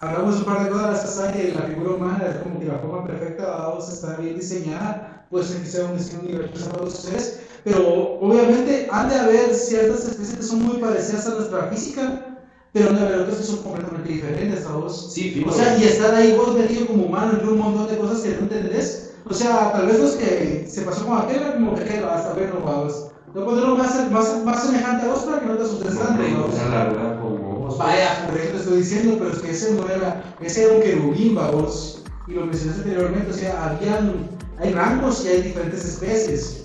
hablamos un par de cosas de la figura humana, es como que la forma perfecta está bien diseñada, puede ser que sea un diseño universal para ustedes, pero obviamente han de haber ciertas especies que son muy parecidas a nuestra física, pero de haber otras que son completamente diferentes a vos. Sí, fijo. O sea, y estar ahí vos metido como humano entre un montón de cosas que no entendés. O sea, tal vez los que se pasó con aquel, como que aquel, hasta verlo, vamos. Lo pondremos más, más, más semejante a vos para que no te asustes tanto, Hombre, vamos. cosa larga como ojos. Vaya, por eso te estoy diciendo, pero es que ese no era, ese era un querubín, vos. Y lo mencionaste anteriormente, o sea, habían, hay rangos y hay diferentes especies.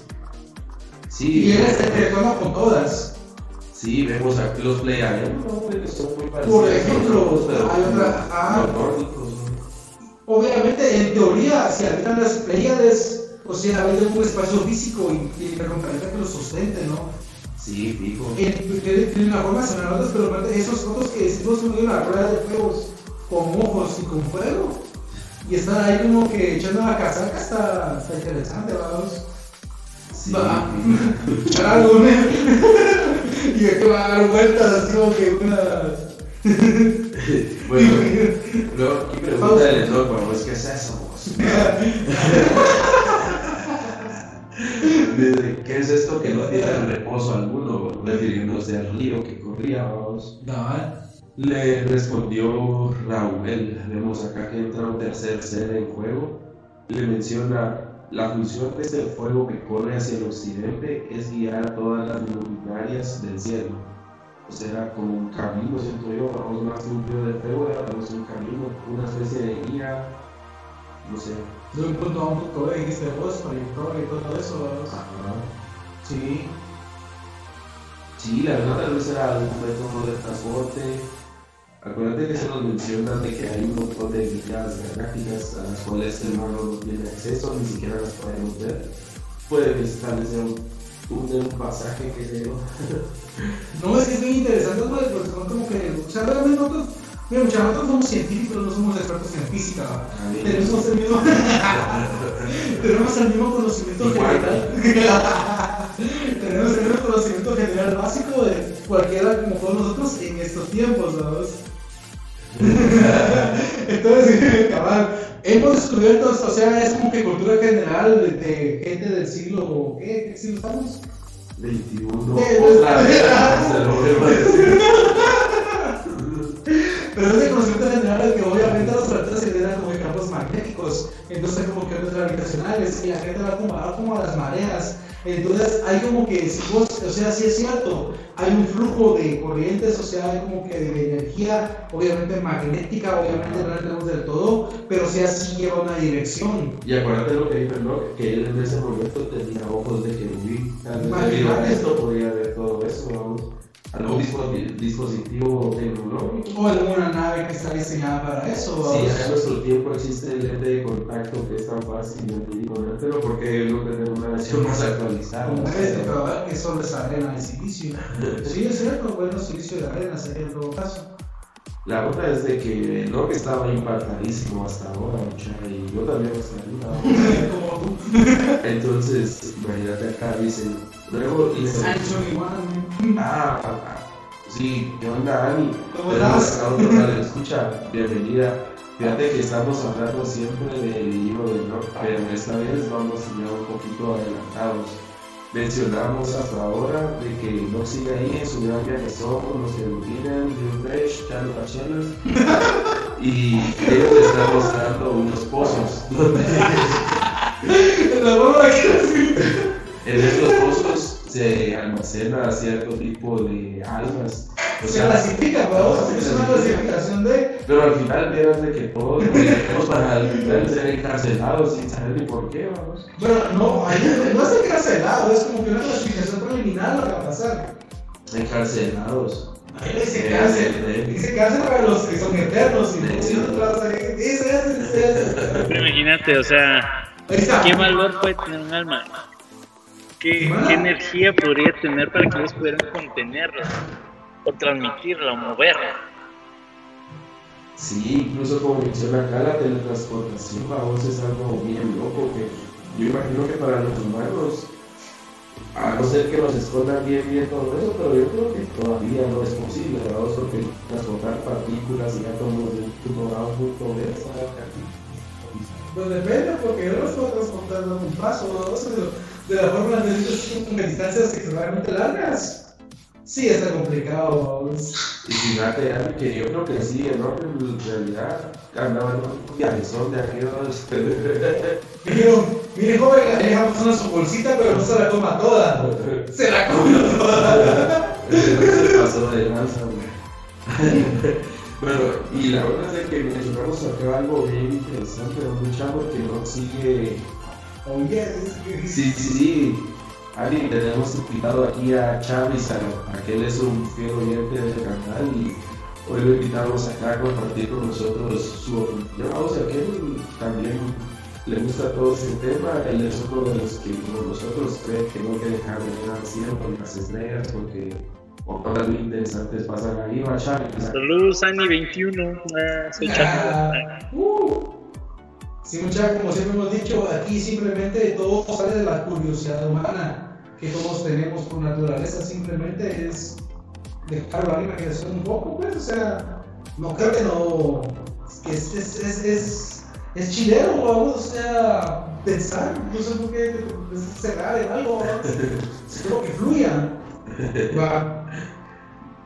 Sí, Y él se interactuaba con todas. Sí, vemos aquí los parecidos. Por ejemplo, pero hay otra- ah. los nórdicos, ¿no? Obviamente, en teoría, si habitan las Pleiades, o sea, hay un espacio físico y, y la que los sustente, ¿no? Sí, fijo. En- Tiene una forma de pero esos otros que decimos son una rueda de fuegos con ojos y con fuego. Y estar ahí como que echando la casaca está, está interesante, vamos. Sí, Va. fijo. Echar algo, ¿no? Y va a dar vueltas así como que una. Bueno, luego aquí pregunta el pues, ¿qué es eso? ¿Qué es esto que no tiene reposo alguno? Refiriéndose al río que corría, vamos. No, Le respondió Raúl, vemos acá que entra un tercer ser en juego, le menciona la función de este fuego que corre hacia el occidente es guiar a todas las luminarias del cielo. O sea, como un camino, siento yo, vamos más que un río de fuego, era vamos un camino, una especie de guía, no sé. de un punto a un punto B, dijiste vos, trayectoria y todo eso. Ajá. Sí. Sí, la verdad tal vez era un método de transporte. Acuérdate que se nos menciona de que hay un montón de guías galácticas a las cuales el humano no tiene acceso, ni siquiera las podemos ver. Puede sea un, un, pasaje que leo. No, es que es muy interesante, ¿no? porque son como que, o sea, realmente nosotros, mira, muchachos, nosotros somos científicos, no somos expertos en física, bien. tenemos el mismo, tenemos el mismo conocimiento general, tenemos el mismo conocimiento general básico de cualquiera como todos nosotros en estos tiempos, ¿no? Entonces, cabal, hemos descubierto, o sea, es como que cultura general de, de gente del siglo, ¿qué? ¿Qué siglo estamos? 21. Eh, Otra vez, se lo vuelvo a decir. Pero es de conocimiento general que obviamente los planetas se generan como campos magnéticos, entonces como que ondas gravitacionales y la gente va como, va como a las mareas. Entonces hay como que, si vos, o sea, sí es cierto, hay un flujo de corrientes, o sea, hay como que de energía, obviamente magnética, obviamente no la tenemos del todo, pero sí así lleva una dirección. Y acuérdate lo que dijo Enoch, que él en ese momento tenía ojos de querubín. Tal vez esto podía ver todo eso, vamos. Algún dispo- dispositivo tecnológico. O alguna nave que está diseñada para eso. Sí, en nuestro tiempo existe el lente de contacto que es tan fácil de ponértelo porque no tenemos una versión más actualizada. Como este, pero ver que solo es arena de silicio. Sí, es cierto, bueno, silicio de arena sería en todo caso. La otra es de que el que estaba impactadísimo hasta ahora, mucha, y yo también estaría. Como tú. Entonces, imagínate acá, dicen, luego dice, Sancho igual. ah, sí, ¿qué onda, Ani? ¿Cómo estás? escucha, bienvenida. Fíjate que estamos hablando siempre del libro de Enoch, pero esta vez vamos ya un poquito adelantados. Mencionamos hasta ahora de que no sigue ahí en su gran viaje somos los que dominan, New Fresh, Chalo Pachelas, y ellos están mostrando unos pozos en estos pozos se almacena cierto tipo de algas. O se sea, clasifica, vamos, es una clasificación de. pero al final vieron de que todos nos para al final ser encarcelados sin saber ni por qué, vamos. Bueno, no, ahí no es encarcelado, es como que una clasificación preliminar lo que va a pasar. Encarcelados. Ahí le dice cárcel. Dice cárcel para los que son eternos y no si no te vas a ir. Dice, ese, ese, ese. Pero imagínate, o sea. ¿qué valor puede tener un alma? ¿Qué, qué energía podría tener para que ellos pudieran contenerlo? O transmitirlo, o moverlo. Sí, incluso como menciona acá, la teletransportación para vos es algo bien loco que yo imagino que para los humanos, a no ser que nos escondan bien bien todo eso, pero yo creo que todavía no es posible, ¿verdad? Porque transportar partículas y átomos de un punto A a un punto B es algo Pues depende, porque yo los puedo transportar dando un paso o dos, pero de la forma de esas con distancias extremadamente largas. Sí, está complicado. Y fíjate, Ani, que yo creo que sí, ¿no? En realidad andaban un viajezón de aquellos. Dijeron, mire joven, le dejamos una su bolsita, pero no se la coma toda. Se la comió toda. se pasó de lanza. Bueno, y la verdad es que mencionamos acá algo bien interesante, un chavo que no sigue. Sí, sí, sí. Ari, tenemos invitado aquí a Chávez, a, a que él es un fiel oyente del canal y hoy lo invitamos acá a compartir con nosotros su opinión. O sea, que él también le gusta todo este tema. Él es uno de los que, como nosotros, cree que no hay que dejar de ver cielo con las estrellas porque cosas muy interesantes pasan ahí. Va, Chávez. Saludos, Ani21. Ah, soy Chaco. Ah, uh. Sí, muchachos, como siempre hemos dicho, aquí simplemente todo sale de la curiosidad humana que todos tenemos por naturaleza, simplemente es dejarlo a la imaginación un poco, pues, o sea, no creo que no, es, es, es, es, es chileno, vamos, o sea, pensar, no sé por qué, cerrar en algo, creo que fluya. Va.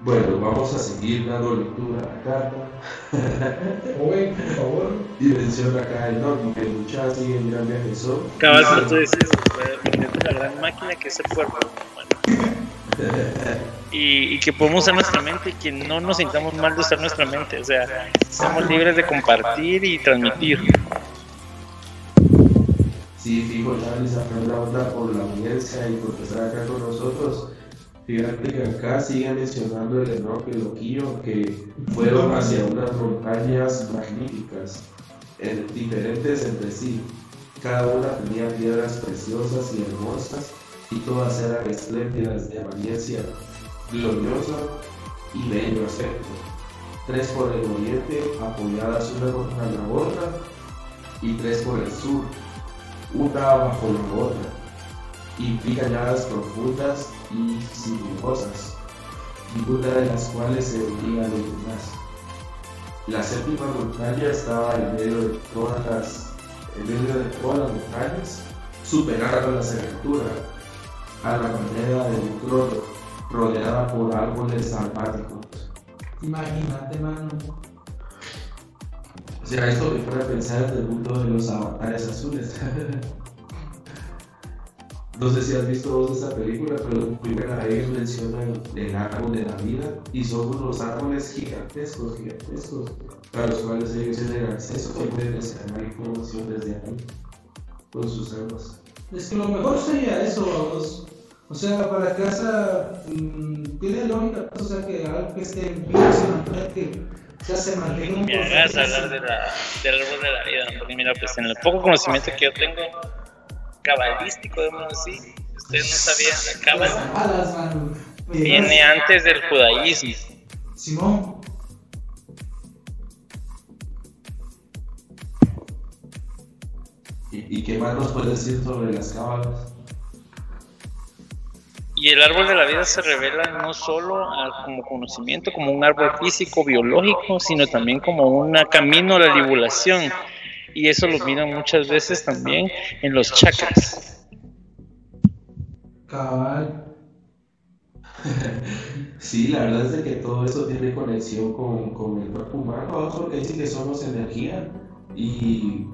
Bueno, vamos a seguir dando lectura a la carta. Joven, por favor. Y menciona acá el norte, que lucha sigue en gran viaje son. Cabal, pero tú dices, es la gran máquina que es el cuerpo humano. Y, y que podemos usar nuestra mente y que no nos sintamos mal de usar nuestra mente. O sea, somos libres de compartir y transmitir. Sí, fijo, Charlie sacando la onda por la audiencia y por estar acá con nosotros. Fíjate que acá sigue mencionando el Enoch el Loquillo que fueron hacia unas montañas magníficas, en- diferentes entre sí. Cada una tenía piedras preciosas y hermosas, y todas eran espléndidas de apariencia gloriosa y bello aspecto. Tres por el oriente, apoyadas una contra la otra, y tres por el sur, una bajo la otra, y cañadas profundas y sinuosas, ninguna de las cuales se veía a los demás. La séptima montaña estaba en medio de todas las, en medio de todas las montañas, superándolas en altura, a la manera de un trono, rodeada por árboles selváticos. Imagínate, mano. O sea, esto me pone a pensar en el mundo de los avatares azules. no sé si has visto vos esa película, pero primera ellos mencionan el árbol de la vida y son unos árboles gigantescos, gigantescos, a los cuales ellos tienen acceso y pueden descargar información desde ahí con sus armas. Es que lo mejor sería eso, vamos. O sea, para casa mmm, tiene lógica, o sea, que algo que esté en vivo se mantenga, que ya se mantenga un Me hagas hablar de la, del árbol de la vida, porque mira, pues en el poco conocimiento que yo tengo, cabalístico, debemos decir, ustedes no sabían, la cábala viene antes del judaísmo. Simón, ¿Y, y qué más nos puedes decir sobre las cábalas? Y el árbol de la vida se revela no solo a- como conocimiento, como un árbol físico, biológico, sino también como un camino a la liberación. Y eso lo miran muchas veces también en los chakras. cabal. Sí, la verdad es de que todo esto tiene conexión con, con el cuerpo humano, ¿no? porque dicen que somos energía y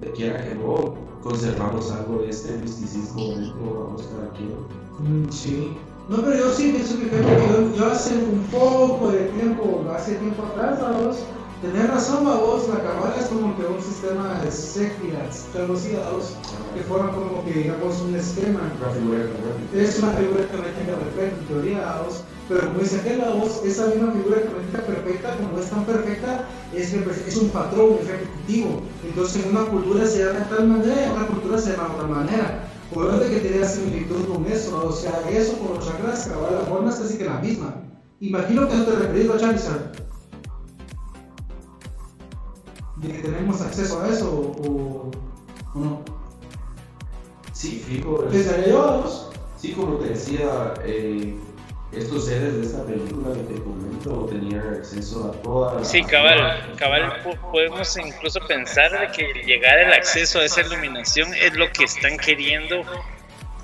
de quiera que no, conservamos algo de este misticismo dentro, vamos cada quien. Mm, Sí. No, pero yo sí pienso que yo, yo hace un poco de tiempo, hace tiempo atrás, vamos, tenés razón, vos, la cabala es como que un sistema de así, vos, que forman como que, digamos, un esquema. Una figura. Es una figura geométrica perfecta, en teoría, vos, pero como dice aquel, vos, esa misma figura geométrica perfecta, como es tan perfecta, es, repre- es un patrón, es repetitivo. Entonces, en una cultura se llama de tal manera y en otra cultura se llama de otra manera. Por lo que tiene similitud con eso, o sea, eso con los chakras, cabal, la forma es casi que la misma. Imagino que no te referís a Charizard. Tenemos acceso a eso, o, o no. Sí, fijo. Pensaría yo. Sí, como te decía, eh, estos seres de esta película que te comento tenían acceso a todas. Sí, cabal, cabal, po- podemos incluso pensar de que llegar el acceso a esa iluminación es lo que están queriendo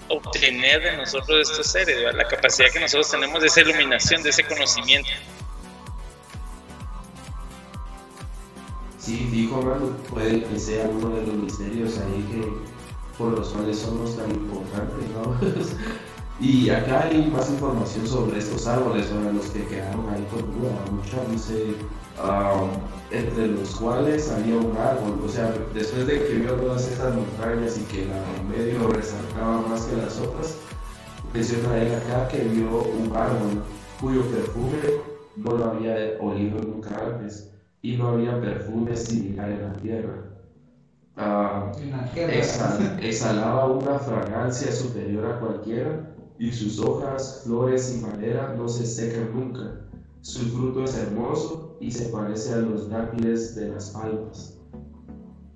obtener de nosotros estos seres, ¿verdad? la capacidad que nosotros tenemos de esa iluminación, de ese conocimiento. Sí, fijo, hermano, puede que sea uno de los misterios ahí que por los cuales somos tan importantes, ¿no? y acá hay más información sobre estos árboles, sobre los que quedaron ahí con duda. Mucha dice, ah, entre los cuales había un árbol, o sea, después de que vio todas estas montañas y que la medio resaltaba más que las otras, menciona él acá que vio un árbol cuyo perfume no lo había olido nunca antes y no había perfume similar en la tierra. Ah, exhal- exhalaba una fragancia superior a cualquiera y sus hojas, flores y madera no se secan nunca. Su fruto es hermoso y se parece a los dátiles de las palmas.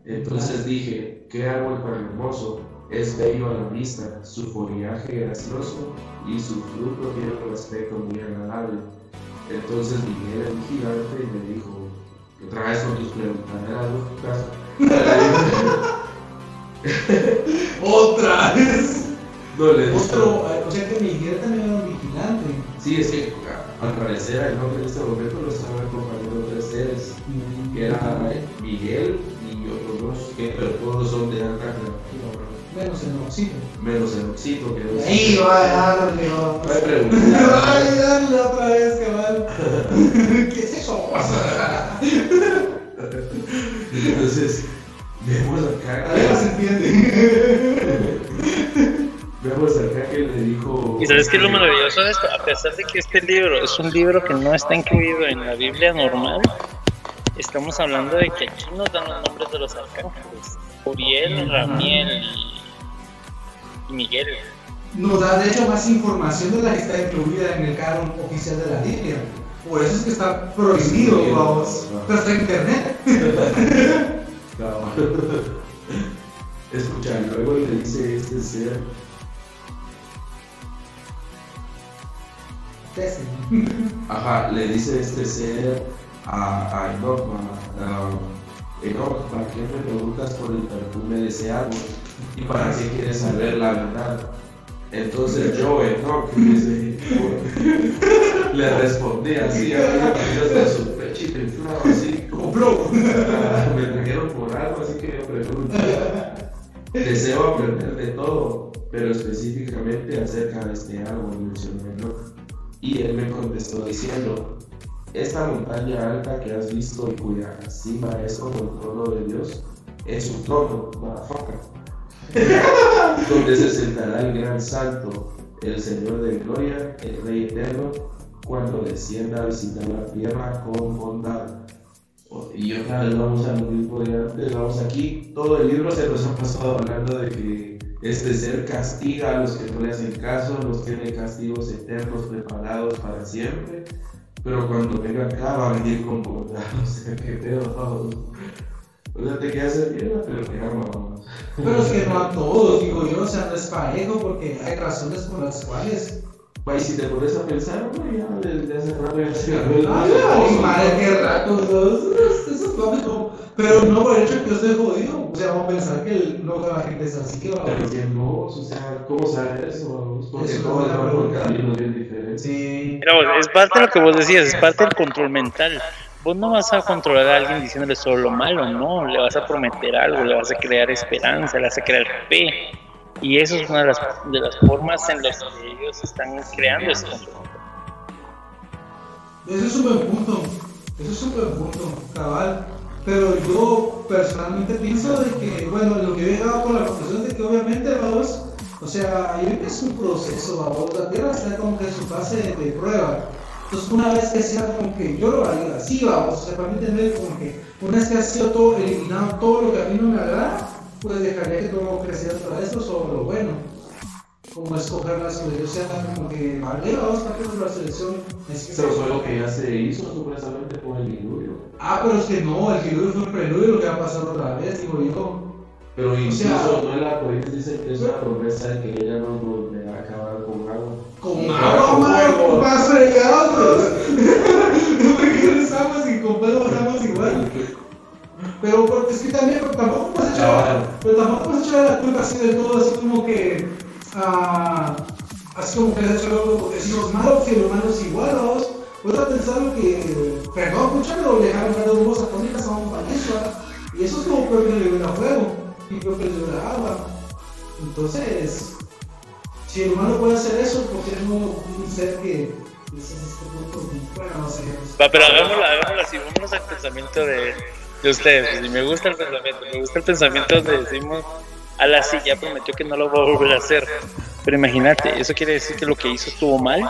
Entonces dije, qué árbol tan hermoso, es bello a la vista, su follaje gracioso y su fruto tiene un aspecto muy agradable. Entonces Miguel el gigante me dijo, ¿qué traes con tus preguntaderas lógicas? Otra vez. No le. Otro, o sea que Miguel también era un vigilante. Sí, es que al parecer el nombre en este momento lo estaban acompañando tres seres, que era Miguel y otros dos, que pero todos son de alta. Menos el Oxito. menos el Oxito, que es... Ahí va a. Voy a preguntar. Ay, darle otra vez, cabal. ¿Qué es eso? Entonces, vemos acá, Ahí no se entiende. vemos acá que le dijo... ¿Y sabes qué es lo maravilloso de esto? A pesar de que este libro es un libro que no está incluido en la Biblia normal, estamos hablando de que aquí nos dan los nombres de los arcángeles. Uriel, Ramiel y Miguel. Nos da de hecho más información de la que está incluida en el canon oficial de la Biblia. Por eso es que está prohibido, Sí, vamos. no. Pero está en internet. Cabal. Escucha, y luego le dice este ser, ajá, le dice este ser a, a Enoch, a, a- Enoch, ¿para qué me preguntas por el perfume de ese árbol? ¿Y para qué quieres saber la verdad? Entonces yo, Enoch, le respondí así, abriendo hasta su pecho y te inflaba así. Ah, me trajeron por algo, así que yo pregunto. Deseo aprender de todo, pero específicamente acerca de este árbol, mencionó Enoch. Y él me contestó diciendo, esta montaña alta que has visto y cuya cima es como el trono de Dios, es un trono, motherfucker, donde se sentará el gran santo, el Señor de gloria, el Rey eterno, cuando descienda a visitar la tierra con bondad. Y vez vamos a lo mismo de vamos aquí, todo el libro se nos ha pasado hablando de que este ser castiga a los que no le hacen caso, los tiene castigos eternos preparados para siempre, pero cuando venga acá va a venir con bondad, o sea, que pedo, o sea, te quedas en mierda, pero te vamos. Pero es que no a todos, digo yo, o sea, no es parejo porque hay razones por las cuales y si te pones a pensar, güey, ya desde hace rato ya se agarró el Ay, madre, qué rato, eso es cómico. Pero no por el hecho que yo esté jodido. O sea, vamos a pensar que no toda la gente es así que va Pero que no, o sea, ¿cómo sabe eso? Porque van por caminos bien diferentes. Sí. Pero es parte de lo que vos decías, es parte del control mental. Vos no vas a controlar a alguien diciéndole solo lo malo, no. Le vas a prometer algo, le vas a crear esperanza, le vas a crear fe y eso es una de las, de las formas en las que ellos están creando ese control. Ese es un buen punto, eso es un buen punto, cabal. Pero yo personalmente pienso de que, bueno, lo que he llegado con la conclusión de que obviamente, vamos, o sea, yo es un proceso, vamos, la Tierra está como que en su fase de prueba. Entonces, una vez que sea como que yo lo haría así, vamos, o sea, para mí entender como que una vez que ha sido todo eliminado, todo lo que a mí no me agrada, pues dejaría que todo creciera para esto sobre lo bueno. Como escoger la selección, o sea, como que vale, vamos a hacer la selección. Es que pero fue lo que ya se hizo supuestamente con el diluvio. Ah, pero es que no, el diluvio fue un preludio lo que va a pasar otra vez, digo yo. Pero incluso o sea, no la política dice que es una promesa de que ella no volverá Con agua, más fregados. Porque regresamos y con pedo bajamos igual. Pero porque es que también tampoco puedes echar, pero tampoco puedes echar la culpa así del todo, así como que, uh, así como que has hecho decimos malo, que lo malo es igual, vos. Puedes pensar que, perdón, pero le dejaron dar dos atómicas a un país, y eso es como que le dio fuego, y que le dio agua. Entonces, si el humano puede hacer eso, ¿por qué no un ser que Va, pero hagámoslo, hagámoslo así, vámonos al pensamiento de de ustedes. Y me gusta el pensamiento, me gusta el pensamiento donde decimos, a la sí, ya prometió que no lo va a volver a hacer. Pero imagínate, eso quiere decir que lo que hizo estuvo mal,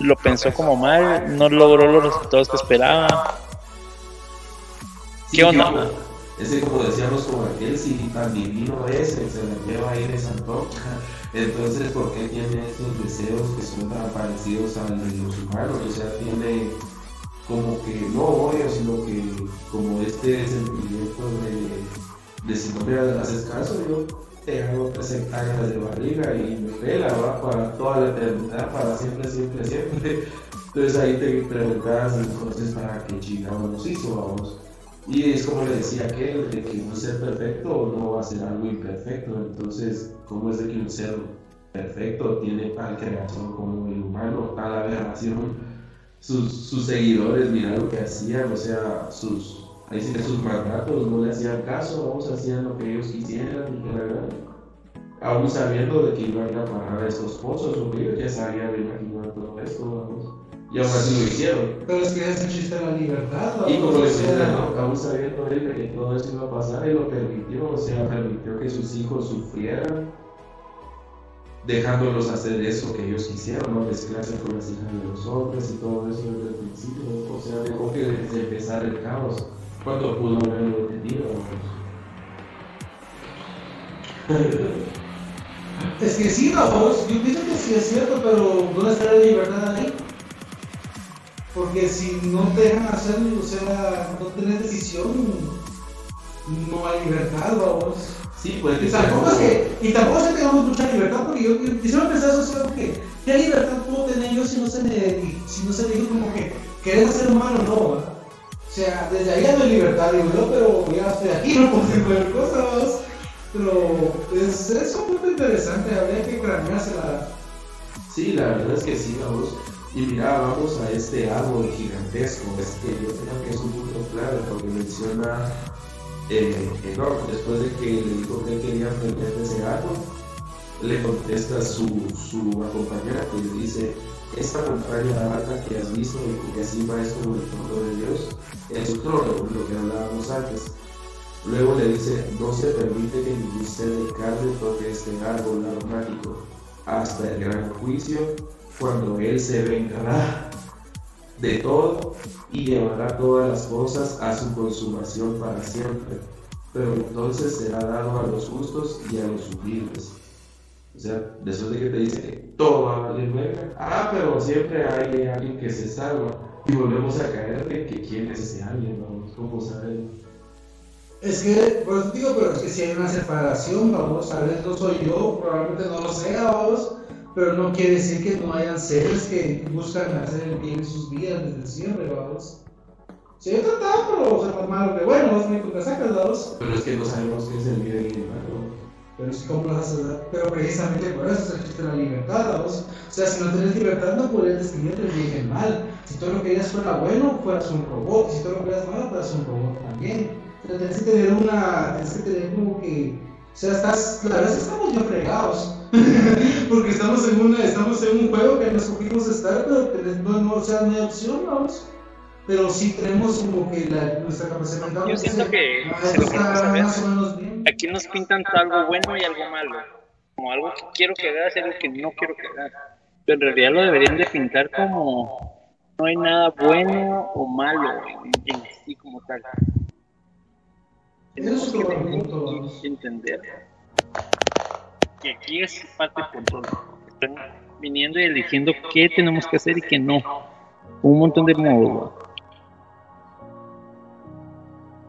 lo pensó como mal, no logró los resultados que esperaba. ¿Qué onda? Es que como decíamos con aquel, si tan divino es, se le lleva ahí de Santocha. Entonces, ¿por qué tiene estos deseos que son tan parecidos a los humanos? O sea, tiene como que no odio, sino que como este sentimiento de, de si no me haces caso, yo te hago 60 años de barriga y me pela, va para toda la eternidad, para siempre, siempre, siempre. Entonces ahí te preguntas entonces para qué chingados nos hizo, vamos. Y es como le decía aquel, de que un ser perfecto no va a ser algo imperfecto. Entonces, ¿cómo es de que un ser perfecto tiene tal creación como el humano, tal aberración? sus, sus seguidores, mira lo que hacían, o sea, sus, ahí sí sus mandatos no le hacían caso, vamos, hacían lo que ellos quisieran y que verdad, aún sabiendo de que iban a parar a estos pozos, porque ellos ya sabían, me imagino, todo esto, vamos. Y aún así lo hicieron. Pero es que ese chiste la libertad, ¿no? Y como decía, ¿no? aún sabiendo él que todo esto iba a pasar, y lo permitió, o sea, permitió que sus hijos sufrieran dejándolos hacer eso que ellos quisieron, ¿no? mezclarse con las hijas de los hombres y todo eso desde el principio, o sea, dejó que empezara el caos, cuando pudo haberlo entendido. es que sí, vos, yo pienso que sí es cierto, pero ¿dónde está la libertad ahí? Porque si no te dejan hacer, o sea, no tenés decisión, no hay libertad, vamos. Sí, que y tampoco, es que, y tampoco es que tengamos mucha libertad, porque yo, yo quisiera pensar eso, que, ¿qué libertad puedo tener yo si no se me, si no se me dijo como que querés ser humano no? O sea, desde ahí ya no hay libertad, digo yo, pero ya estoy aquí, no puedo hacer cosas. Pero es, es un punto interesante, habría que craneársela. Sí, la verdad es que sí, vamos. Y mira, vamos a este árbol gigantesco, es que yo creo que es un punto clave porque menciona eh, después de que le dijo que quería aprender de ese árbol, le contesta su, su compañera que le dice, esta montaña alta que has visto y cuya cima es como el trono de Dios, es su trono, lo que hablábamos antes. Luego le dice, no se permite que ningún ser de carne toque este árbol aromático, hasta el gran juicio, cuando Él se vengará de todo y llevará todas las cosas a su consumación para siempre. Pero entonces será dado a los justos y a los humildes. O sea, después de que te dice que todo va a valer ah, pero siempre hay alguien que se salva. Y volvemos a caer de que quién es ese alguien, ¿no? ¿Cómo saber? Es que, por eso digo, pero es que si hay una separación, vamos, a ver, no soy yo, probablemente no lo sea, vamos, pero no quiere decir que no hayan seres que buscan hacer el bien en sus vidas desde siempre, vamos. Si yo trataba, pero, o sea, normal, que bueno, vos me sacas, vamos. Pero es que no sabemos qué es el bien y el mal, ¿no? Pero es como las pero precisamente por eso existe la libertad, vamos. O sea, si no tenés libertad, no podrías distinguir el bien y el mal. Si todo lo que querías fuera bueno, fueras un robot. Si todo lo que querías malo, fueras un robot también. Pero tienes que tener una, tienes que tener como que, o sea, estás, la verdad estamos ya fregados, porque estamos en una, estamos en un juego que no escogimos estar, pero no, no, o sea, no hay opción, vamos. Pero sí tenemos como que la, nuestra capacidad mental. Yo siento que, ah, se lo más o menos bien. Aquí nos pintan algo bueno y algo malo. Como algo que quiero que hagas y algo que no quiero que hagas. Pero en realidad lo deberían de pintar como no hay nada bueno o malo en, en sí como tal. Tenemos Eso que es lo entender que aquí es parte de control. Están viniendo y eligiendo qué tenemos que hacer y qué no. Un montón de modos.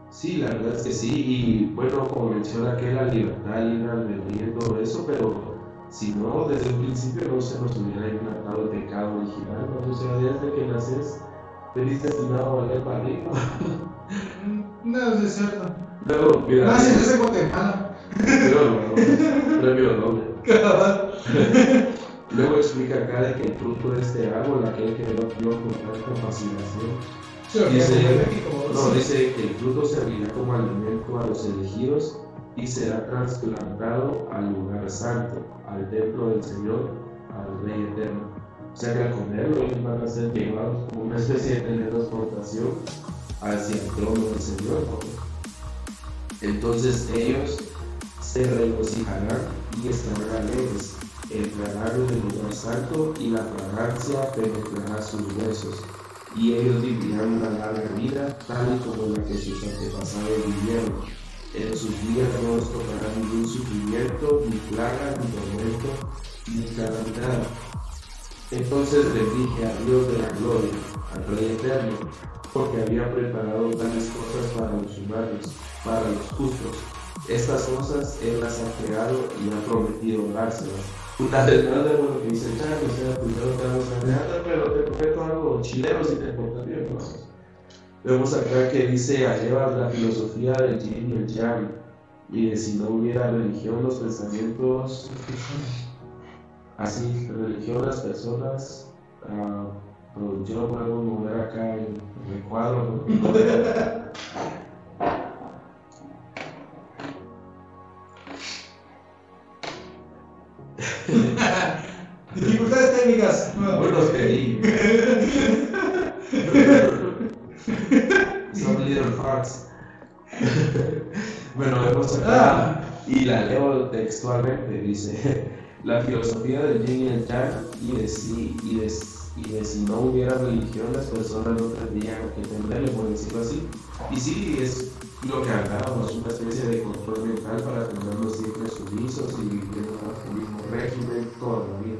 Sí, la verdad es que sí, y bueno, como menciona que la libertad, libre albedrío y todo eso, pero si no, desde un principio no se nos hubiera implantado el pecado original, ¿no? O sea, desde que naces, venís destinado a valer para arriba. No, es cierto. Luego, mira, si no se Guatemala. pero no, premio doble. Luego explica acá de que el fruto de este árbol, aquel que no dio con tanta fascinación, lo Dice- es No, dice que el fruto servirá como alimento a los elegidos y será trasplantado al lugar santo, al templo del Señor, al Rey eterno. O sea que al comerlo ellos van a ser llevados como una especie de teletransportación hacia el trono del Señor. ¿no? Entonces ellos se regocijarán y estarán alegres, entrarán en el lugar santo y la fragancia penetrará sus huesos y ellos vivirán una larga vida, tal y como la que sus antepasados vivieron. En sus días no les tocará ningún sufrimiento, ni plaga, ni tormento, ni calamidad. Entonces bendije a Dios de la gloria, al Rey eterno, porque había preparado tales cosas para los humanos, para los justos. Estas cosas Él las ha creado y ha prometido dárselas. Una vez más de lo que dice Chávez, o sea, primero te vamos a reata, pero te prometo algo chileno si te portas bien, ¿no? Vemos acá que dice a llevar la filosofía del yin y el yang, y de si no hubiera religión, los pensamientos, así, religión, las personas, ah, producción, podemos mover acá el, el cuadro, ¿no? Dificultades técnicas. Bueno, pedí. Some little farts. bueno, vemos acá y la leo textualmente. Dice: La filosofía del yin y el yang, y de, si, y, de, y de si no hubiera religión, las personas no tendrían que temerle, por decirlo así. Y sí, es lo que hablábamos, una especie de control mental para tenerlos siempre sumisos y vivir régimen toda la vida.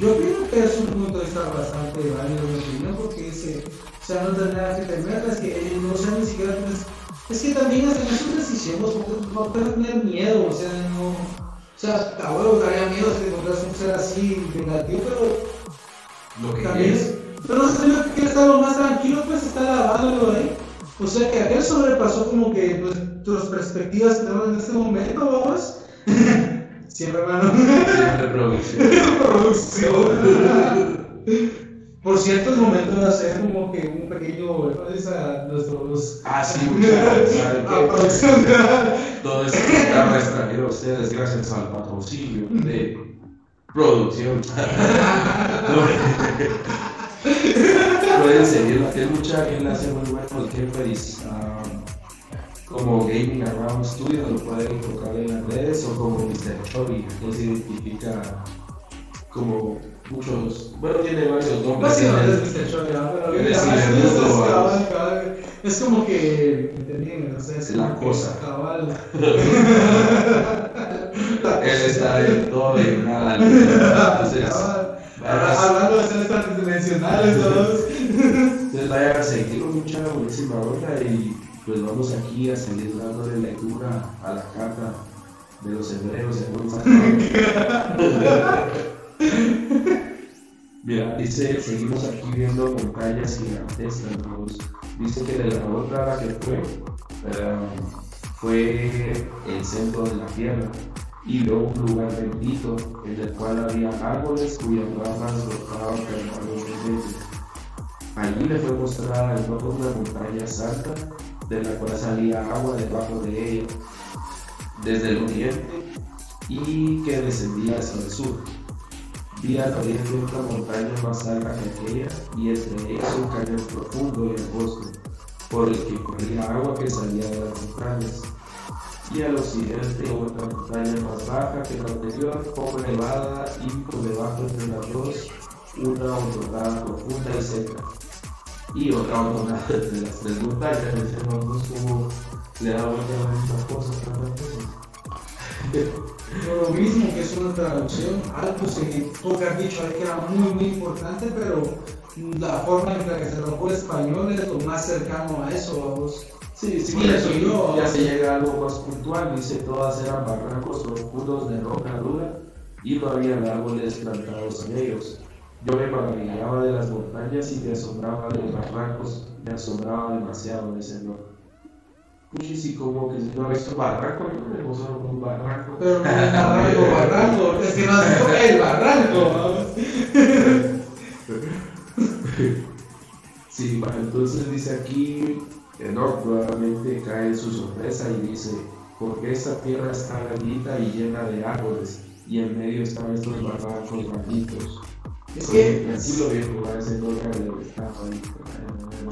Yo creo que es un punto de vista bastante válido, en mi opinión, porque dice, o sea, no nada que temer, es que ellos no sean ni siquiera, pues, es que también hasta en sus decisiones, porque no puedes tener miedo, o sea, no, o sea, a huevo daría miedo si te encontrás un ser así vengativo, pero Lo que también, quieres. pero no sé, lo que estar lo más tranquilo, pues está lavándolo ahí. O sea, que aquel sobrepasó como que tus perspectivas que tenemos en este momento, vamos. Siempre, hermano. Siempre producción. producción. Por cierto, es momento de hacer como que un pequeño a nuestros. Ah, sí, muchachos. ¿Saben a qué? producción. Todo esto programa es traído a ustedes gracias al patrocinio de producción. Pueden seguirlo, que es mucha, él hace muy buenos gameplays. ah, como Gaming Around Studio, lo pueden encontrar en las redes, o como Mr. Chubby, él se identifica como muchos, bueno, tiene varios nombres. Es como que, ¿entendían? O sea, es La cosa. Cabal. Él está en todo y nada. Entonces, Cabal. Hablando de seres transdimensionales, todos. entonces vayan a seguirlo mucha buenísima onda y pues vamos aquí a seguir dándole lectura a la carta de los hebreos San Mira, dice, seguimos aquí viendo montañas gigantescas, hermanos. Dice que de la otra la que fue, eh, fue el centro de la tierra y luego un lugar bendito en el cual había árboles cuyas ramas brotaban permanentemente. Allí le fue mostrada el mapa una montaña santa de la cual salía agua debajo de ella desde el oriente y que descendía hacia el sur. Vi al oriente otra montaña más alta que aquella y entre ellas un cañón profundo y angosto por el que corría agua que salía de las montañas. Y al occidente otra montaña más baja que la anterior, poco elevada y por debajo entre las dos una hondonada profunda y seca. Y otra hondonada entre las tres montañas, decimos como le da vuelta a la misma cosa, lo mismo que es una traducción, algo que tú que has dicho que era muy, muy importante, pero la forma en la que se trabajó el español es lo más cercano a eso, vamos. Sí, sí, Sí, por eso yo- ya se llega a algo más puntual, dice todas eran barrancos profundos de roca dura y no había árboles plantados en ellos. Yo me maravillaba de las montañas y me asombraba de los barrancos, me asombraba demasiado de ese no. Puchis, y como que si no ha visto barranco, no me gusta un barranco. Pero no es barranco, barranco, es que no has dicho el barranco. Sí, va, entonces dice aquí, Enoch nuevamente cae en su sorpresa y dice, porque esta tierra está bendita y llena de árboles, y en medio están estos barrancos malditos. Es que- Así lo viejo, va a ese Enoch que estaba ahí.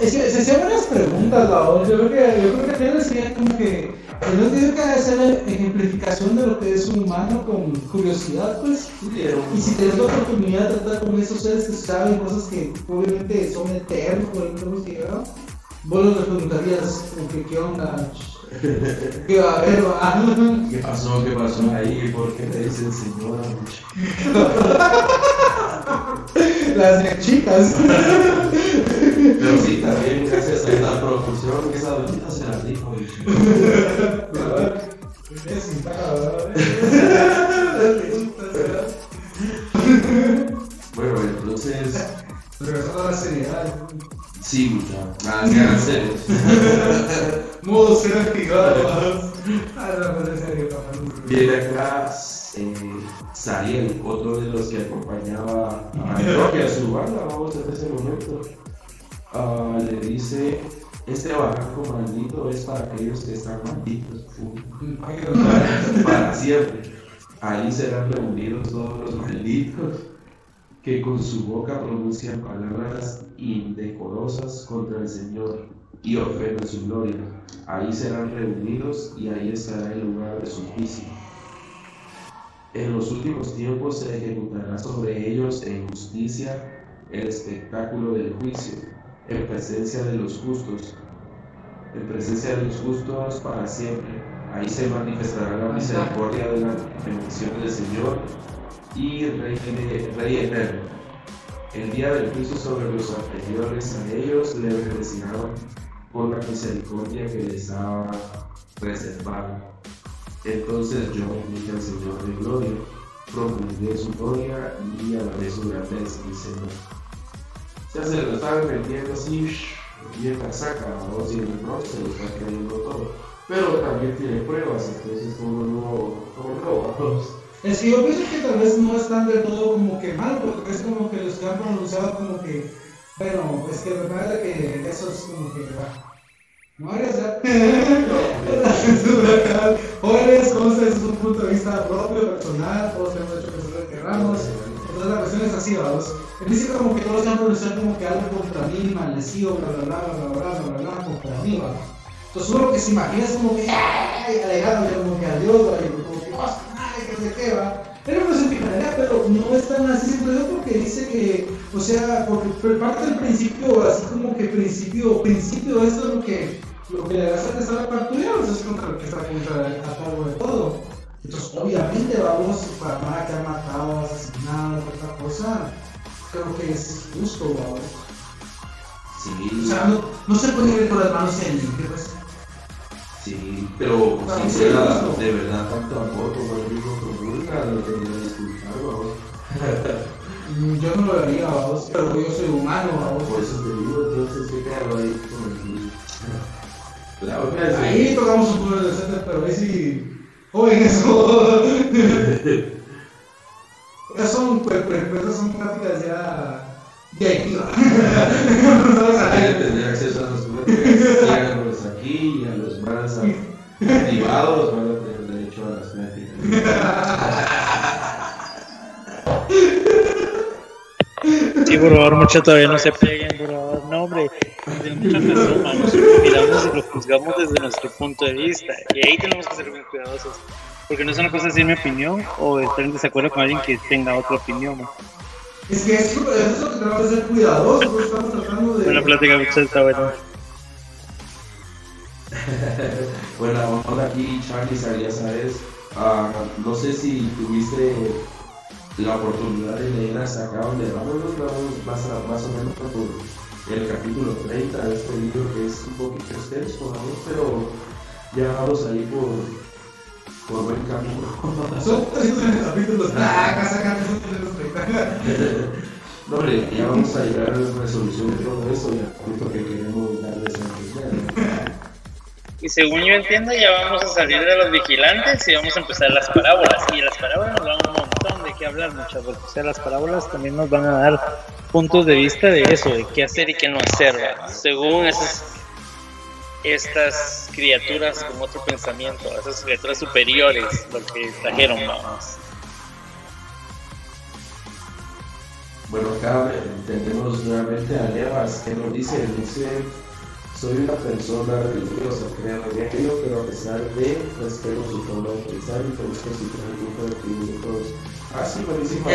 Es que se hacían varias preguntas, la. Yo creo que, yo creo que Taylor sería como que. Yo no digo que la ejemplificación de lo que es un humano con curiosidad, pues. Y si tienes la oportunidad de tratar con esos seres que saben cosas que obviamente son eternos, por ejemplo, hemos llegado, vos les preguntarías, como que, ¿qué onda? ¿Qué va a haber? va? ¿Qué pasó? ¿Qué pasó ahí? ¿Por qué te dicen señora? Las chicas. Pero sí, también gracias a esta profusión, esa bendita se la dijo. Es pues en serio, papá. Viene acá eh, otro de los que acompañaba a su banda, vamos en ese momento. Ah, le dice, este barranco maldito es para aquellos que están malditos para siempre. Ahí serán reunidos todos los malditos que con su boca pronuncian palabras indecorosas contra el Señor y ofenden su gloria. Ahí serán reunidos y ahí estará el lugar de su juicio. En los últimos tiempos se ejecutará sobre ellos en justicia el espectáculo del juicio, en presencia de los justos, en presencia de los justos para siempre. Ahí se manifestará la misericordia de la bendición del Señor y Rey, Rey eterno. El día del juicio sobre los anteriores a ellos le resignaron por la misericordia que les ha reservado. Entonces yo dije al Señor de gloria, proclamé su gloria y alabé su grandeza, dice no. Ya se lo están metiendo así, bien la saca, o si el no se lo está creyendo todo. Pero también tiene pruebas, entonces como no, como no, vamos. Es que yo pienso que tal vez no están del todo como que mal, porque es como que los que han pronunciado como que, bueno, es que me parece que eso es como que, va. No hagas ya. La censura acá. Jóvenes, conste, es un punto de vista propio, personal, todos hemos hecho cosas que querramos. Entonces la cuestión es así, vamos. Principio como que todos han pronunciado como que algo contra mí, maldecido, bla bla bla bla bla bla bla bla contra mí, va. Entonces uno que se imagina es como que, ay, alejado, como que adiós, como que, se qué va. Era una pero no es tan así siempre porque dice que, o sea, porque parte del principio, así como que principio, principio, esto es lo que, lo que le hace que está la partida, o sea, es contra el que está contra el cargo de todo. Entonces, obviamente, vamos, para nada que ha matado, asesinado, otra cosa, creo que es justo. Sí. O sea, no, no se puede ir con las manos en limpio, pues. Sí, pero Para si ser fuera justo. de verdad como el mismo Nunca lo tendría que disculpar, vamos. Yo no lo haría, vamos, pero yo soy humano, vamos. Por eso te digo, entonces, ¿qué quedaba ahí con el La tocamos un poco de receta, pero ahí sí. Joven, eso. Esas son, pues, pues, esas son prácticas ya. de aquí, tener acceso a los aquí y a los más activados van Sí, por favor, muchachos, todavía no se peguen, por favor. No, hombre, tienen mucha. Nosotros miramos y lo juzgamos desde nuestro punto de vista. Y ahí tenemos que ser muy cuidadosos. Porque no es una cosa decir mi opinión o estar en desacuerdo con alguien que tenga otra opinión. Es que eso, es lo que tenemos que ser cuidadosos, estamos tratando de. Buena plática, muchachos, está bueno. Bueno, vamos aquí, Charlie, ya sabes. Ah, no sé si tuviste la oportunidad de leer hasta acá donde vamos, vamos más, a- más o menos por el capítulo 30 de este libro que es un poquito extenso, vamos, pero ya vamos ahí por, por buen camino. Son 300 capítulos. Ah, 330. No, hombre, ya vamos a llegar a la resolución de todo eso y al punto que queremos darles a entender. Y según yo entiendo, ya vamos a salir de los vigilantes y vamos a empezar las parábolas. Y las parábolas nos dan un montón de qué hablar, muchachos. O sea, las parábolas también nos van a dar puntos de vista de eso, de qué hacer y qué no hacer, según esas, estas criaturas con otro pensamiento, esas criaturas superiores, lo que trajeron, vamos. Bueno, acá tenemos nuevamente a Levas que nos dice, dice, soy una persona religiosa, creo en ello, pero a pesar de, respeto su forma de pensar y conozco su grupo de atributos. Ah, sí, buenísimo.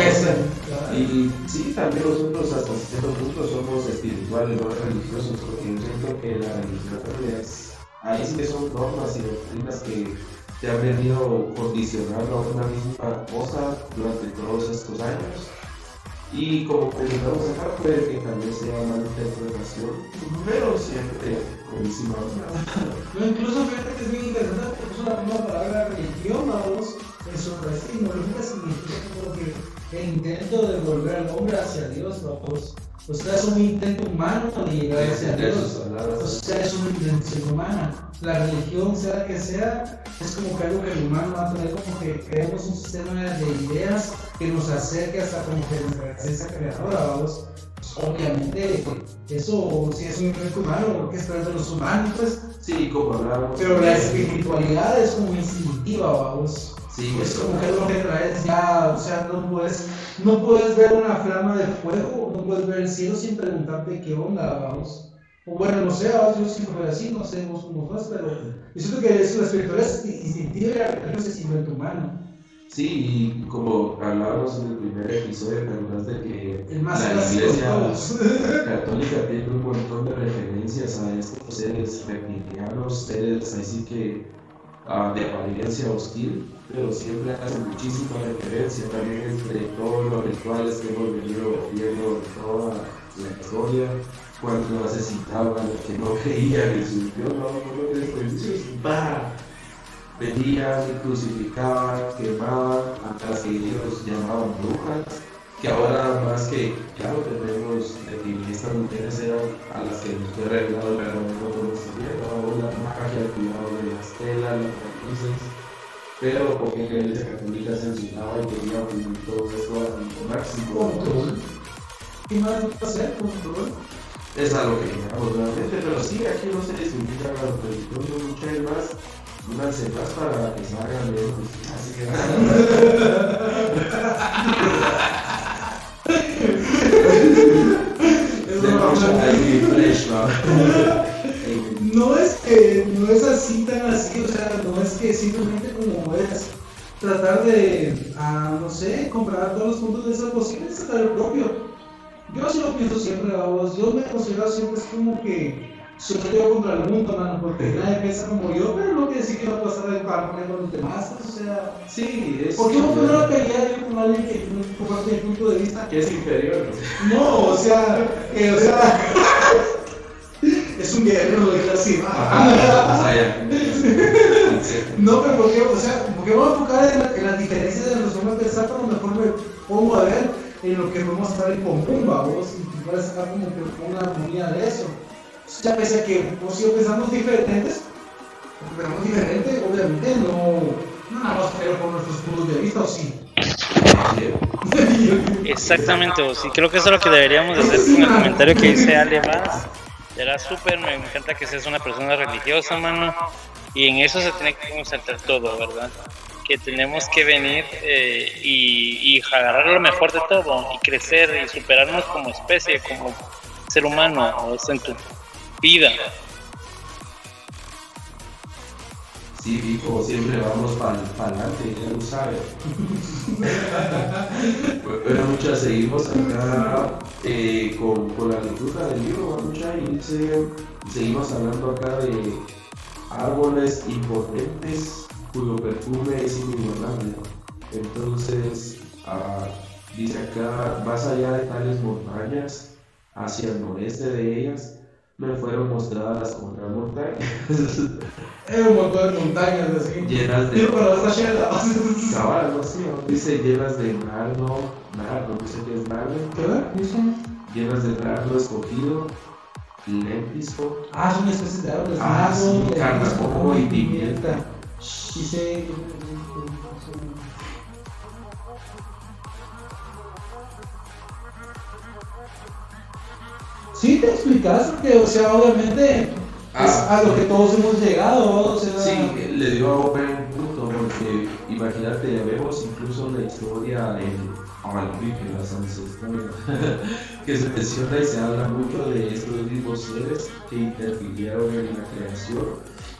Y sí, también nosotros hasta cierto punto somos espirituales, no religiosos, porque yo siento que la religión es, ahí sí que son normas y doctrinas que te han venido condicionando a una misma cosa durante todos estos años. Y como comentamos acá, puede que también sea mala interpretación, pero siempre buenísima. No, incluso fíjate que es bien interesante porque una misma palabra religión, vamos, en su raíz etimológica significa como que el intento de volver al hombre hacia Dios, vamos. O sea, es un intento humano de llegar hacia sus Dios. O sea, es una intención humana. La religión, sea la que sea, es como que algo que el humano va a tener como que creemos un sistema de ideas que nos acerque hasta como que nuestra esencia creadora, vamos. Obviamente, eso sí es un invento humano, porque es de los humanos, pues. Sí, como hablábamos. Pero la espiritualidad es como instintiva, vamos. Sí, Es como que algo que traes ya, o sea, no puedes, no puedes ver una flama de fuego, no puedes ver el cielo sin preguntarte qué onda, vamos. O bueno, no sé, vamos, yo siempre fui así, no sé vos cómo sos, pero yo siento que eso, la espiritualidad es instintiva y la religión es invento humano. Sí, y como hablábamos en el primer episodio, ¿te acuerdas de que El más la iglesia católica tiene un montón de referencias a estos seres reptilianos, seres así que de apariencia hostil, pero siempre hacen muchísima referencia también entre todos los rituales que hemos venido viendo en toda la historia, cuando asesinaban a los que no creían en su Dios, no, no, no, desperdicio, ¡bah! venían, crucificaban, quemaban, a las que ellos llamaban brujas, que ahora más que, claro, tenemos que estas mujeres eran a las que nos fue revelado el verdadero conocimiento, ahora magia, cuidado telas, las raíces, pero porque la iglesia católica censuraba y quería oprimir todo esto al máximo. Control. ¿Qué más va a hacer? Control. Es a lo que llegamos realmente, pero sí, aquí no se distingue a la religión, muchas más, unas setas para que salgan de Así que Es de una ahí fresh, ¿no? Es que no es así tan así, o sea, no es que simplemente como es tratar de, ah, no sé, comprar todos los puntos de vista posibles, sacar el propio. Yo sí lo pienso siempre, vamos, yo me considero siempre es como que yo contra el mundo, mano, porque nadie piensa como yo, pero no quiere decir que no puedo estar de con los demás, o sea, Sí, es. ¿por qué no puedo pelear yo con alguien que no comparte mi punto de vista? Que es inferior. ¿no? No, o sea, que, o sea, es un guerrero de clase Ajá, o sea, ya. No, pero porque, o sea, porque vamos a enfocar en, la- en las diferencias de nuestros formas de pensar, pero mejor me pongo a ver en lo que podemos estar en común, vamos, y para sacar como que una armonía de eso. Entonces, ya pese a que pues, si pensamos diferentes, porque pensamos diferente, obviamente no, no nada más pero por nuestros puntos de vista, o sí. Exactamente, vos. Y creo que eso es lo que deberíamos de hacer con el comentario que dice Ale Vaz. Era súper, me encanta que seas una persona religiosa, mano. Y en eso se tiene que concentrar todo, ¿verdad? Que tenemos que venir eh, y, y agarrar lo mejor de todo y crecer y superarnos como especie, como ser humano, o en tu vida. Sí, hijo, siempre vamos para adelante, ya lo sabes. Bueno, muchas seguimos acá eh, con, con la lectura del libro, mucha, y dice, seguimos hablando acá de árboles impotentes cuyo perfume es inigualable. Entonces, ah, dice acá, más allá de tales montañas, hacia el noreste de ellas, me fueron mostradas otras montañas. Es un montón de montañas así. llenas de esta chela. cabal, ¿no? dice llenas de nardo, nardo, no sé qué es nardo, ¿Qué? ¿Dice? llenas de nardo escogido, lentisco, Ah, son especies de árboles. Ah, sí, cardamomo y pimienta. Dice. Sí, te explicas, porque, o sea, obviamente es Ah. a lo que todos hemos llegado, o sea. Sí, le dio a Open un punto, porque imagínate, ya vemos incluso la historia en en las ancestrales, que se menciona y se habla mucho de estos mismos seres que interfirieron en la creación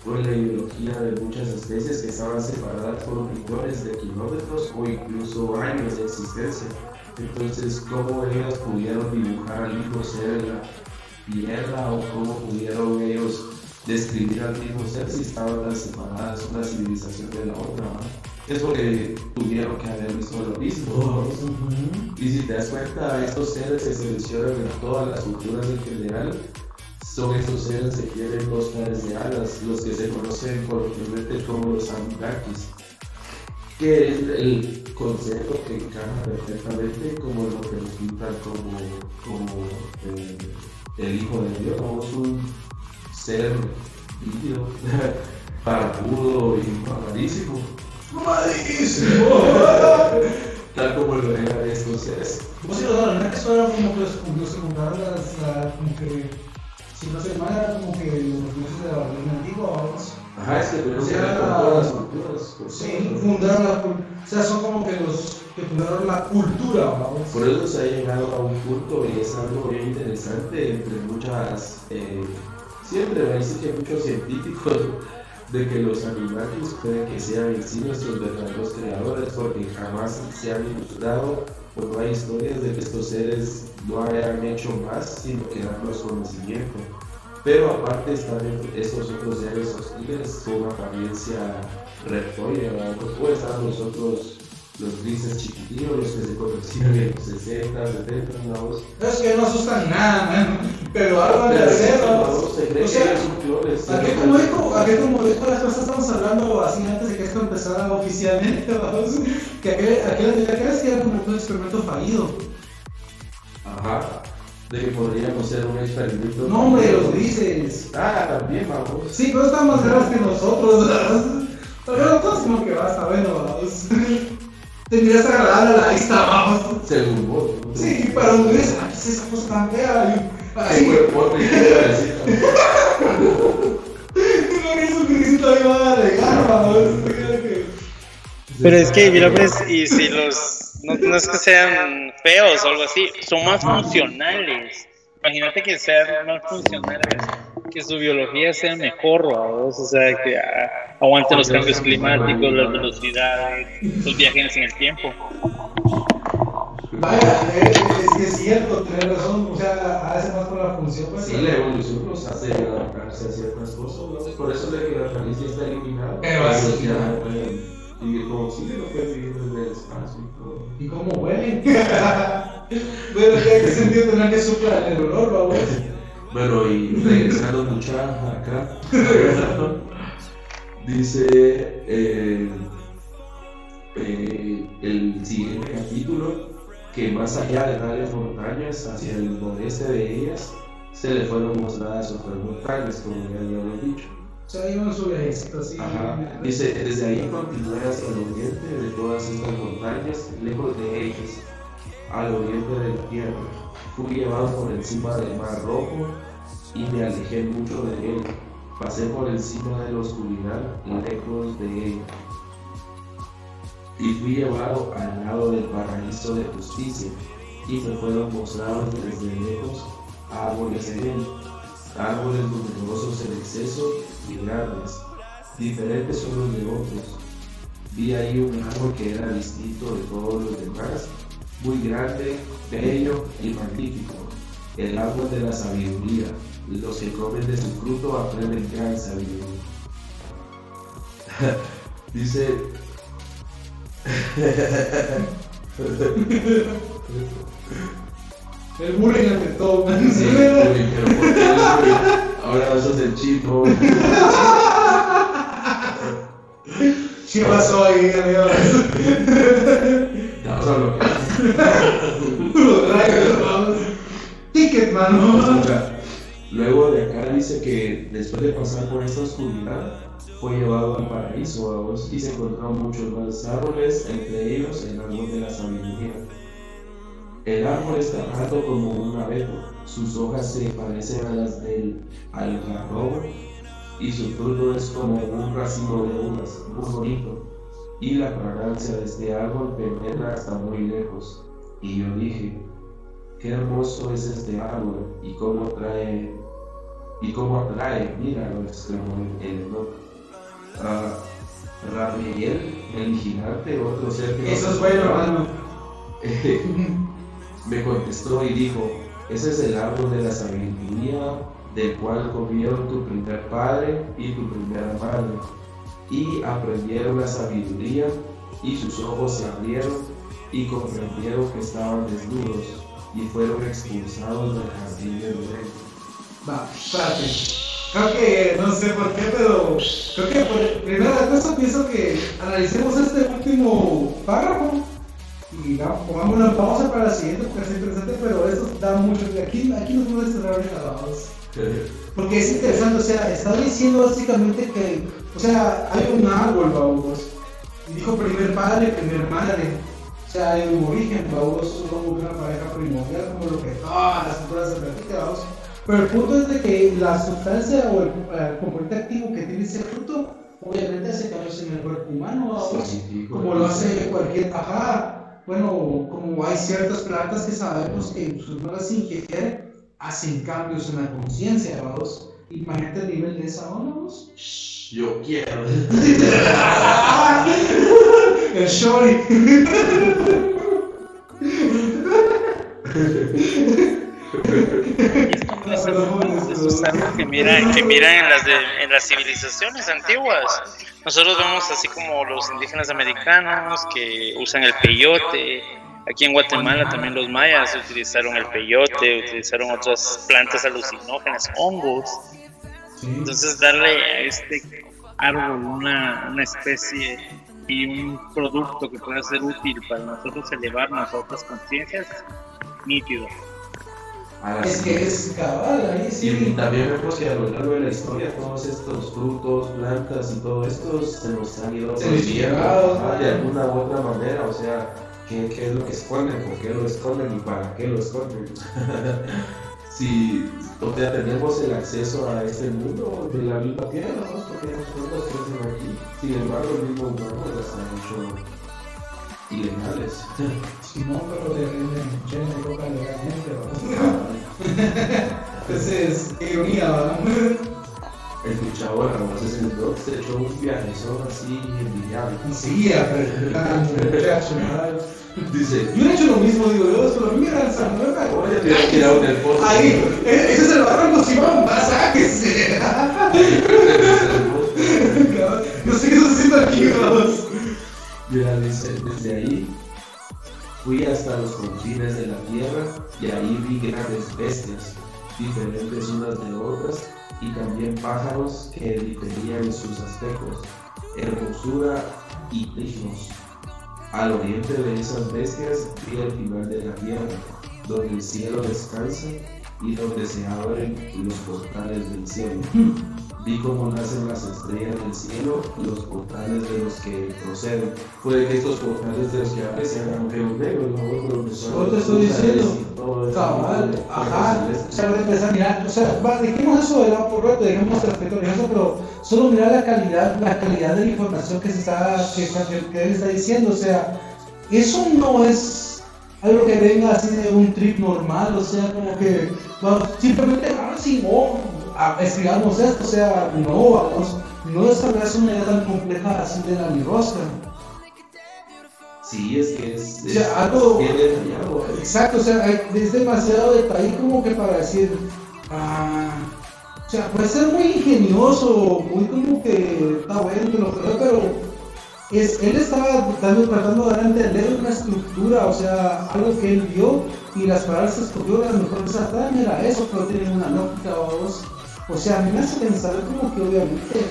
con la ideología de muchas especies que estaban separadas por millones de kilómetros o incluso años de existencia. Entonces, ¿cómo ellos pudieron dibujar al mismo ser en la tierra o cómo pudieron ellos describir al mismo ser si estaban tan separadas una civilización de la otra? ¿no? Es porque tuvieron que haber visto lo mismo. Ujú. Y si te das cuenta, estos seres que se mencionan en todas las culturas en general son estos seres que tienen dos pares de alas, los que se conocen coloquialmente como los Anunnakis, que es el concepto que encaja perfectamente como lo que nos pintan como, como eh, el Hijo de Dios, como es un ser líquido, barbudo y mamadísimo. ¡Mamadísimo! Tal como lo eran estos seres. Vos sí, los fueron como que los, como los que juntaron las, la- como que, si no se mal, eran como que los dioses de la Babilonia antigua, vamos. Ajá, es que tenemos que las culturas. por Sí, fundaron la cultura, o sea, son como que los que fundaron la cultura, vamos. Por eso se ha llegado a un punto y es algo bien interesante entre muchas, eh, siempre me dicen que muchos científicos de que los Anunnakis pueden que sean en sí nuestros verdaderos creadores porque jamás se han ilustrado o no hay historias de que estos seres no hayan hecho más sino que darnos conocimiento. Pero aparte están estos otros seres hostiles con apariencia reptoria, ¿verdad? Puede estar los otros, los grises chiquititos, los que se conocían en los 60, 70, ¿no? Es que no asustan nada, man. Pero algo han de hacer, no, O sea. ¿A qué como dijo, a qué como dijo las cosas estamos hablando así antes de que esto empezara oficialmente, vamos? Que aquel, aquel, aquel que era como un experimento fallido. Ajá. De que podríamos hacer un experimento. No, hombre, los grises. Ah, también, vamos. Sí, pero están más graves que nosotros, ¿verdad? Pero todos como que basta, bueno, vamos. Tendrías agradable a la vista, vamos. Según vos. ¿no? Sí, para un gris, ¿qué es esa cosa tan fea? Y Ay, güey, por mi cabecita. un gris, un grisito ahí va a alegar, vamos. Creo que- Pero es que, mira, pues, y si los. No, no es que sean feos o algo así, son más funcionales. Imagínate que sean más funcionales que su biología sea mejor, o sea, que ah, aguante los cambios climáticos, las velocidades, los viajes en el tiempo. Vaya, es, que es cierto, tienes razón, o sea, hace más por la función. Pues, sí, la evolución nos hace adaptarse a ciertas cosas, por eso de que la familia está eliminada. Pero así, ya vivir como si no pueden vivir desde el espacio y todo. ¿Y cómo huelen? bueno, ¿qué sentido tendrá que soplar el olor, vamos? Bueno, y regresando mucho acá, dice eh, eh, el siguiente capítulo que más allá de varias montañas, hacia el noreste de ellas, se le fueron mostradas otras montañas, como ya habíamos dicho. Sea, iban sobre esto, sí. Dice, desde ahí continué hacia el oriente de todas estas montañas, lejos de ellas, al oriente del tierra. Fui llevado por encima del mar rojo y me alejé mucho de él. Pasé por encima de la oscuridad, lejos de ella y fui llevado al lado del paraíso de justicia, y me fueron mostrados desde lejos árboles en él, árboles numerosos en exceso y grandes, diferentes unos de otros. Vi ahí un árbol que era distinto de todos los demás, muy grande, bello y magnífico, el árbol de la sabiduría. Los que comen de su fruto aprenden gran sabiduría. Dice el bullying ante todo, man. Sí, bullying, pero ¿por qué el bullying? Ahora sos el chico. ¿Qué pasó ahí, amigos? No, solo que. Ticket, mano. Luego de acá dice que después de pasar por esta oscuridad, fue llevado al paraíso y se encontró muchos más árboles, entre ellos el árbol de la sabiduría. El árbol está alto como un abeto, sus hojas se parecen a las del algarrobo y su fruto es como un racimo de uvas, muy bonito. Y la fragancia de este árbol penetra hasta muy lejos. Y yo dije, qué hermoso es este árbol y cómo trae y cómo atrae, mira, lo exclamó el loco a Rabiel, el gigante, otro ser que... Eso es bueno, hermano. me contestó y dijo, ese es el árbol de la sabiduría del cual comieron tu primer padre y tu primera madre, y aprendieron la sabiduría, y sus ojos se abrieron, y comprendieron que estaban desnudos, y fueron expulsados del jardín de Edén. Va, espérate. Creo que, no sé por qué, pero creo que por primera cosa pienso que analicemos este último párrafo y pongamos una pausa para la siguiente porque es interesante, pero esto da mucho. Aquí, aquí nos vamos a cerrar. Porque es interesante, o sea, está diciendo básicamente que, o sea, hay un árbol, vamos, y dijo primer padre, primer madre. O sea, hay un origen, vamos, como una pareja primordial, como lo que todas las culturas se repite, vamos. Pero el punto es de que la sustancia o el, componente activo que tiene ese fruto, obviamente hace cambios en el cuerpo humano, como lo hace cualquier, ajá, bueno, como hay ciertas plantas que sabemos que sus no las ingieren, hacen cambios en la conciencia, vamos. Imagínate el nivel de esa onda, vamos. Yo quiero. el shorty. Esto es algo que miran, que miran en, las en las civilizaciones antiguas. Nosotros vemos así como los indígenas americanos que usan el peyote. Aquí en Guatemala también los mayas utilizaron el peyote, utilizaron otras plantas alucinógenas, hongos. Entonces darle a este árbol una, una especie y un producto que pueda ser útil para nosotros elevarnos a otras conciencias, nítido es que es cabal, ahí sí. Y también vemos que a lo largo de la historia todos estos frutos, plantas y todo esto se nos han ido perdiendo de alguna u otra manera, o sea, ¿qué, ¿qué, es lo que esconden? ¿Por qué lo esconden y para qué lo esconden? si o sea, tenemos el acceso a este mundo de la misma tierra, ¿no? porque nosotros crecen aquí, sin embargo el mismo humano las ha hecho ilegales. Sí. No, pero de, de, de coca legalmente. Entonces, pues qué ironía, ¿verdad? El luchador en los 62 se echó un viajezón así envidiable. Seguía muchacho, Dice, yo he hecho lo mismo, digo yo, solo mira el San Luis. Oye, te has quedado en el pozo. Ahí, e-, ese es el barranco Simón, va, sáquese. no sé qué está haciendo aquí, vamos. Dice, desde ahí fui hasta los confines de la tierra y ahí vi grandes bestias, diferentes unas de otras, y también pájaros que diferían sus aspectos, hermosura y dignos. Al oriente de esas bestias vi el final de la tierra, donde el cielo descansa y donde se abren los portales del cielo. Vi cómo nacen las estrellas del cielo, los portales de los que proceden. Puede que estos portales de los que abren sean agujeros negros, ¿no? Son Yo te estoy diciendo. y eso. Cabal, ajá. Sea, voy a empezar a mirar, o sea, va, dejemos eso de lado por rato, dejemos el aspecto religioso, pero solo mirar la calidad, la calidad de la información que se está, que, que- él está diciendo, o sea, eso no es algo que venga así de un trip normal, o sea, como que vamos, simplemente, ah, sí, no, escribamos esto, o sea, no, vamos, no desarrollas una idea tan compleja así de la mirosca. Sí, es que es, O es sea, algo- bien detallado. Exacto, o sea, es demasiado detalle como que para decir, ah, o sea, puede ser muy ingenioso, muy como que está bueno que lo creo, pero es, él estaba dando, tratando de dar a entender una estructura, o sea, algo que él vio y las palabras que escogió, a lo mejor esa era eso, pero tienen una lógica o dos. O sea, a mí me hace pensar como que obviamente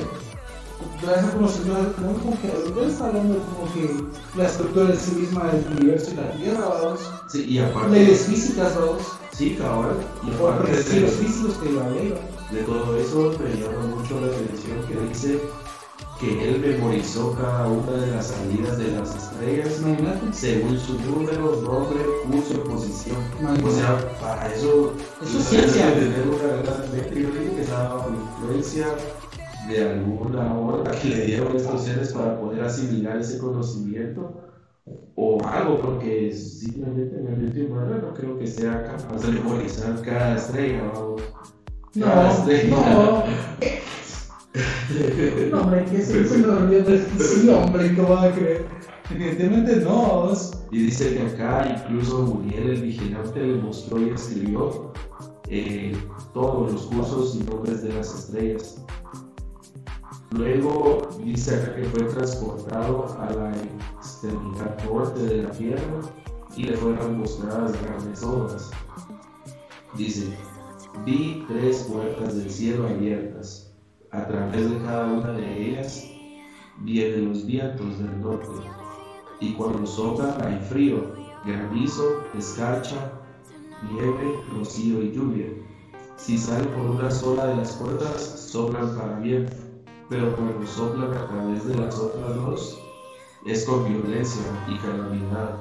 gracias a conocimiento como que ahorita está hablando de como que la estructura en sí misma del universo y la Tierra, vamos. Sí, y aparte, Leyes físicas, vamos. sí, cabal, y aparte de, principios físicos que ¿va? de todo eso me llama mucho la atención que dice que él memorizó cada una de las salidas de las estrellas Imagínate. según su número, nombre, curso y posición. Imagínate. O sea, para eso, Eso es ciencia. tener una gran mente. Yo creo que estaba bajo influencia de alguna horda que le dieron estos seres para poder asimilar ese conocimiento o algo, porque simplemente en la mente humana no creo que sea capaz de memorizar cada estrella. vamos. Cada No, estrella. no. No, hombre, que sí, se me olvidó. Sí, hombre, ¿qué va a creer? Evidentemente no. Y dice que acá incluso Muriel, el vigilante, le mostró y escribió eh, todos los cursos y nombres de las estrellas. Luego dice acá que fue transportado a la extremidad norte de la tierra y le fueron mostradas grandes obras. Dice, vi tres puertas del cielo abiertas. A través de cada una de ellas vienen los vientos del norte y cuando sopla hay frío, granizo, escarcha, nieve, rocío y lluvia. Si salen por una sola de las puertas, soplan para bien, pero cuando soplan a través de las otras dos, es con violencia y calamidad.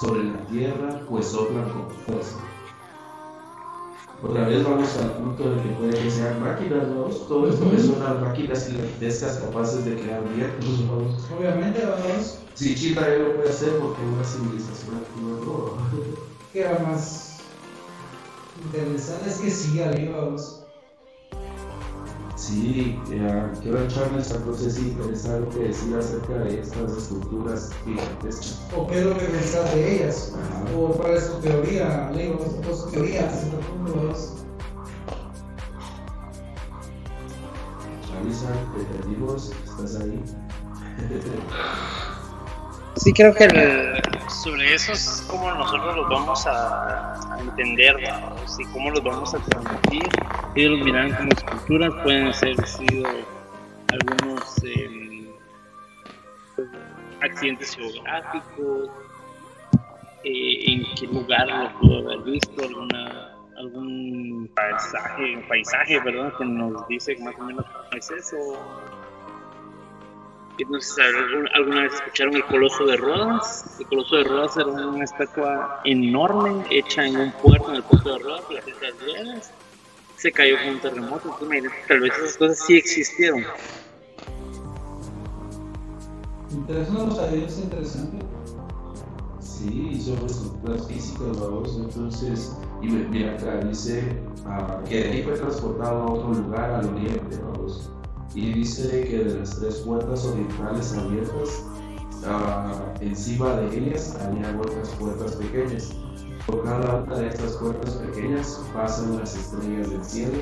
Sobre la tierra, pues soplan con fuerza. Otra vez vamos al punto de que puede que sean máquinas, ¿no? Todo esto Ujú. son las máquinas gigantescas capaces de crear vientos, ¿no? Obviamente, vamos. Si China ya lo puede hacer porque una civilización activa no. Que era más interesante, es que sí, arriba, vamos. Sí, eh, quiero echarles entonces sí interesante que decir acerca de estas estructuras gigantescas. ¿O qué es lo que pensás de ellas? Ajá. ¿O cuál es tu teoría? Leo, ¿cuál es tu teoría? estás ahí. Sí, creo que el- sobre eso es como nosotros los vamos a, a entender, ¿no? y cómo los vamos a transmitir. Ellos los miran como esculturas, pueden ser sido algunos em, accidentes geográficos, eh, en qué lugar lo pudo haber visto, alguna, algún paisaje, paisaje perdón, que nos dice más o menos cómo es eso. No sé alguna vez escucharon el Coloso de Rodas. El Coloso de Rodas era una estatua enorme hecha en un puerto, en el puerto de Rodas, por las Islas Griegas. Se cayó con un terremoto. Entonces, tal vez esas cosas sí existieron. Interesante, sabía, es interesante. Sí, son estructuras físicas, vamos. Entonces, Y mira acá, dice ah, que de ahí fue transportado a otro lugar al oriente, vamos. Y dice que de las tres puertas orientales abiertas, ah, encima de ellas había otras puertas pequeñas. Por cada una de estas puertas pequeñas pasan las estrellas del cielo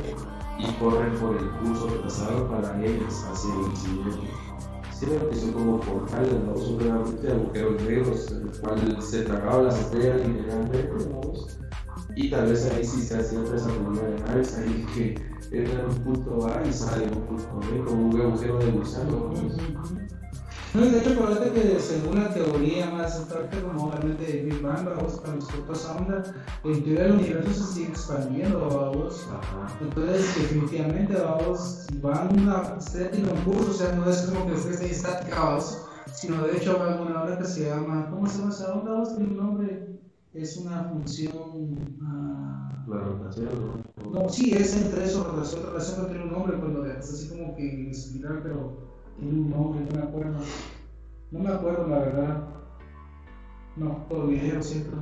y corren por el curso trazado para ellas hacia el siguiente. Siempre que son como portales, ¿no? Son realmente agujeros negros, en el cual se tragaban las estrellas literalmente, ¿no? Y tal vez ahí sí se hacía otra esa de naves, ahí que en un punto A y sale un punto B, como un agujero de gusano, ¿no? No, y de hecho, acuérdate que según la teoría más abstracta, como obviamente de Big Bang, vamos, para nosotros onda, en teoría el universo se sigue expandiendo, vamos. Ajá. Entonces, definitivamente, vamos, van una estrella tiene un curso, o sea, no es como que la estrella esté estática, vamos, sino de hecho hay una onda que se llama, ¿cómo se llama esa onda? Vamos, tiene un nombre, es una función. ah, La rotación, ¿no? no, sí, es entre eso, relación, relación no tiene un nombre, cuando es así como que espiral, pero un nombre, no me acuerdo. No me acuerdo, la verdad. No, todavía lo siento.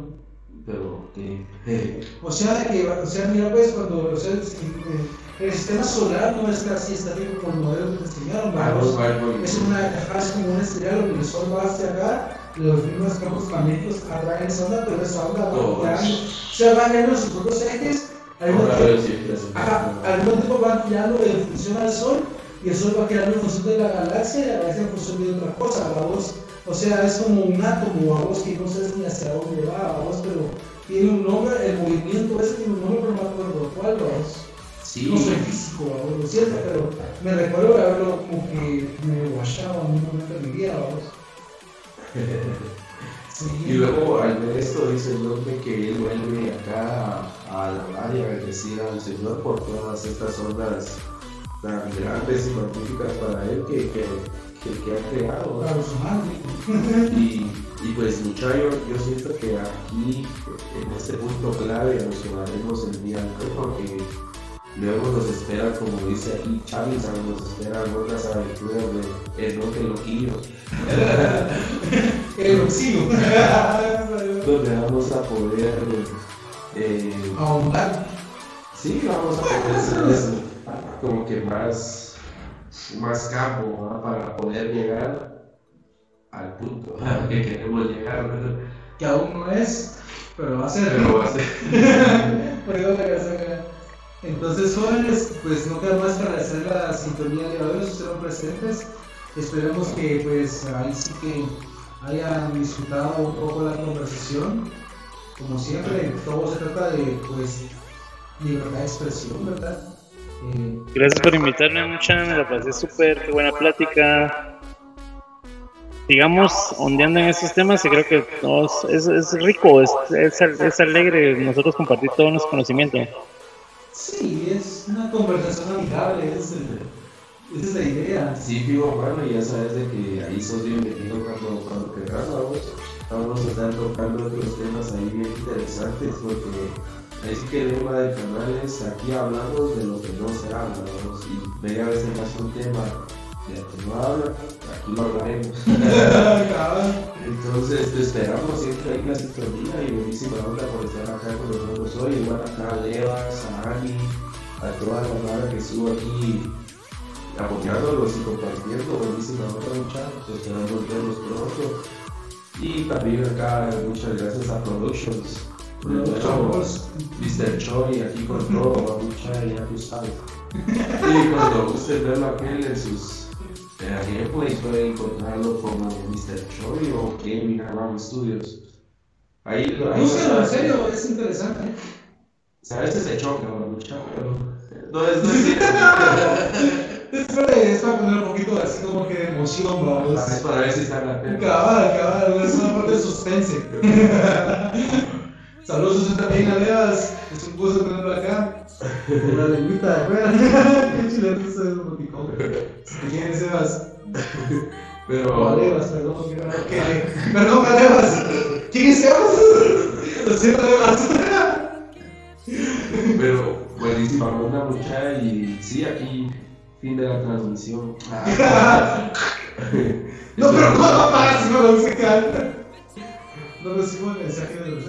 Pero que. O sea, de que, o sea, mira, pues, cuando, o sea, el, sistema solar no es casi estático como el modelo que te enseñaron, vamos. Es una caja, es como una estrella, que el sol va hacia acá, los mismos campos magnéticos atraen esa onda, pero esa onda va Todos. girando, o sea, va girando sus propios ejes, al mismo Ahora tiempo- siempre así. Ajá, al mismo tiempo van girando en función al Sol y el Sol va girando en función de la galaxia y la galaxia en función de otra cosa, vamos. O sea, es como un átomo, vamos, que no sabes ni hacia dónde va, vamos, pero tiene un nombre, el movimiento ese tiene un nombre, pero no me acuerdo cuál, vamos. Sí, No soy físico, vamos, lo siento, pero me recuerdo de haberlo como que me guachaba en un momento de mi vida, vamos. Sí. Y luego al ver esto dice el hombre que él vuelve acá a alabar y a bendecir al Señor por todas estas ondas tan grandes y magníficas para él que, que, que, que ha creado. Y, y pues muchachos, yo siento que aquí en este punto clave nos llevaremos el día de hoy porque luego nos espera, como dice aquí Chavis, nos esperan otras aventuras de Enoque Loquillo. El oxígeno. donde vamos a poder eh, Ahondar. sí vamos a poder hacer eso como que más más campo para poder llegar al punto al que queremos llegar que aún no es, pero va a ser. pero va a ser. Entonces, jóvenes, pues no queda más que agradecer la sintonía de hoy, estuvieron presentes. Esperemos que, pues, ahí sí que hayan disfrutado un poco la conversación. Como siempre, todo se trata de, pues, libertad de expresión, ¿verdad? Gracias por invitarme, mucha, me la pasé súper, qué buena plática. Sigamos ondeando en estos temas y creo que todos, es, es rico, es, es, es alegre nosotros compartir todo nuestro conocimiento. sí, es una conversación amigable, es, esa es la idea. sí vivo bueno y ya sabes de que ahí sos bienvenido cuando, cuando querrás vamos vamos a estar tocando otros temas ahí bien interesantes porque sí que el lema del canal es aquí hablamos de lo que no se habla vamos y media vez tengas un tema de lo que no habla aquí lo hablaremos. Entonces te esperamos siempre ahí en la sintonía y buenísima onda por estar acá con nosotros hoy. Igual acá a Levas, a Ani, a toda la banda que estuvo aquí apoyándolos y compartiendo. Buenísima onda muchachos, esperamos verlos pronto. Y también acá muchas gracias a Productions. Productions. Mr. Choi aquí con todo, mucha ya tú sabes. Y cuando gusten verlo aquel en sus eh, gameplays pueden encontrarlo como Mr. Choi o Gaming Around Studios. Ahí lo ahí Búsquenlo, lo- en serio, es interesante. ¿eh? ¿Sabes? Ese choque, muchacho. No es, no es Es para, es para poner un poquito así como que de emoción, vamos. es para ver si está en la tele. Cabal, cabal, es una parte de suspense. Saludos a también a Leas, es un gusto tenerlo acá. Con la lengüita de afuera. Qué chileno es el emoticón. ¿Quién es Sebas? Pero, Alevas, perdón. que Perdón, Alevas. ¿Quién es Sebas? Lo siento, Alevas. pero buenísima onda, muchacha. Y sí, aquí, fin de la transmisión. No, pero ¿cómo apagas si no lo? No recibo el mensaje de los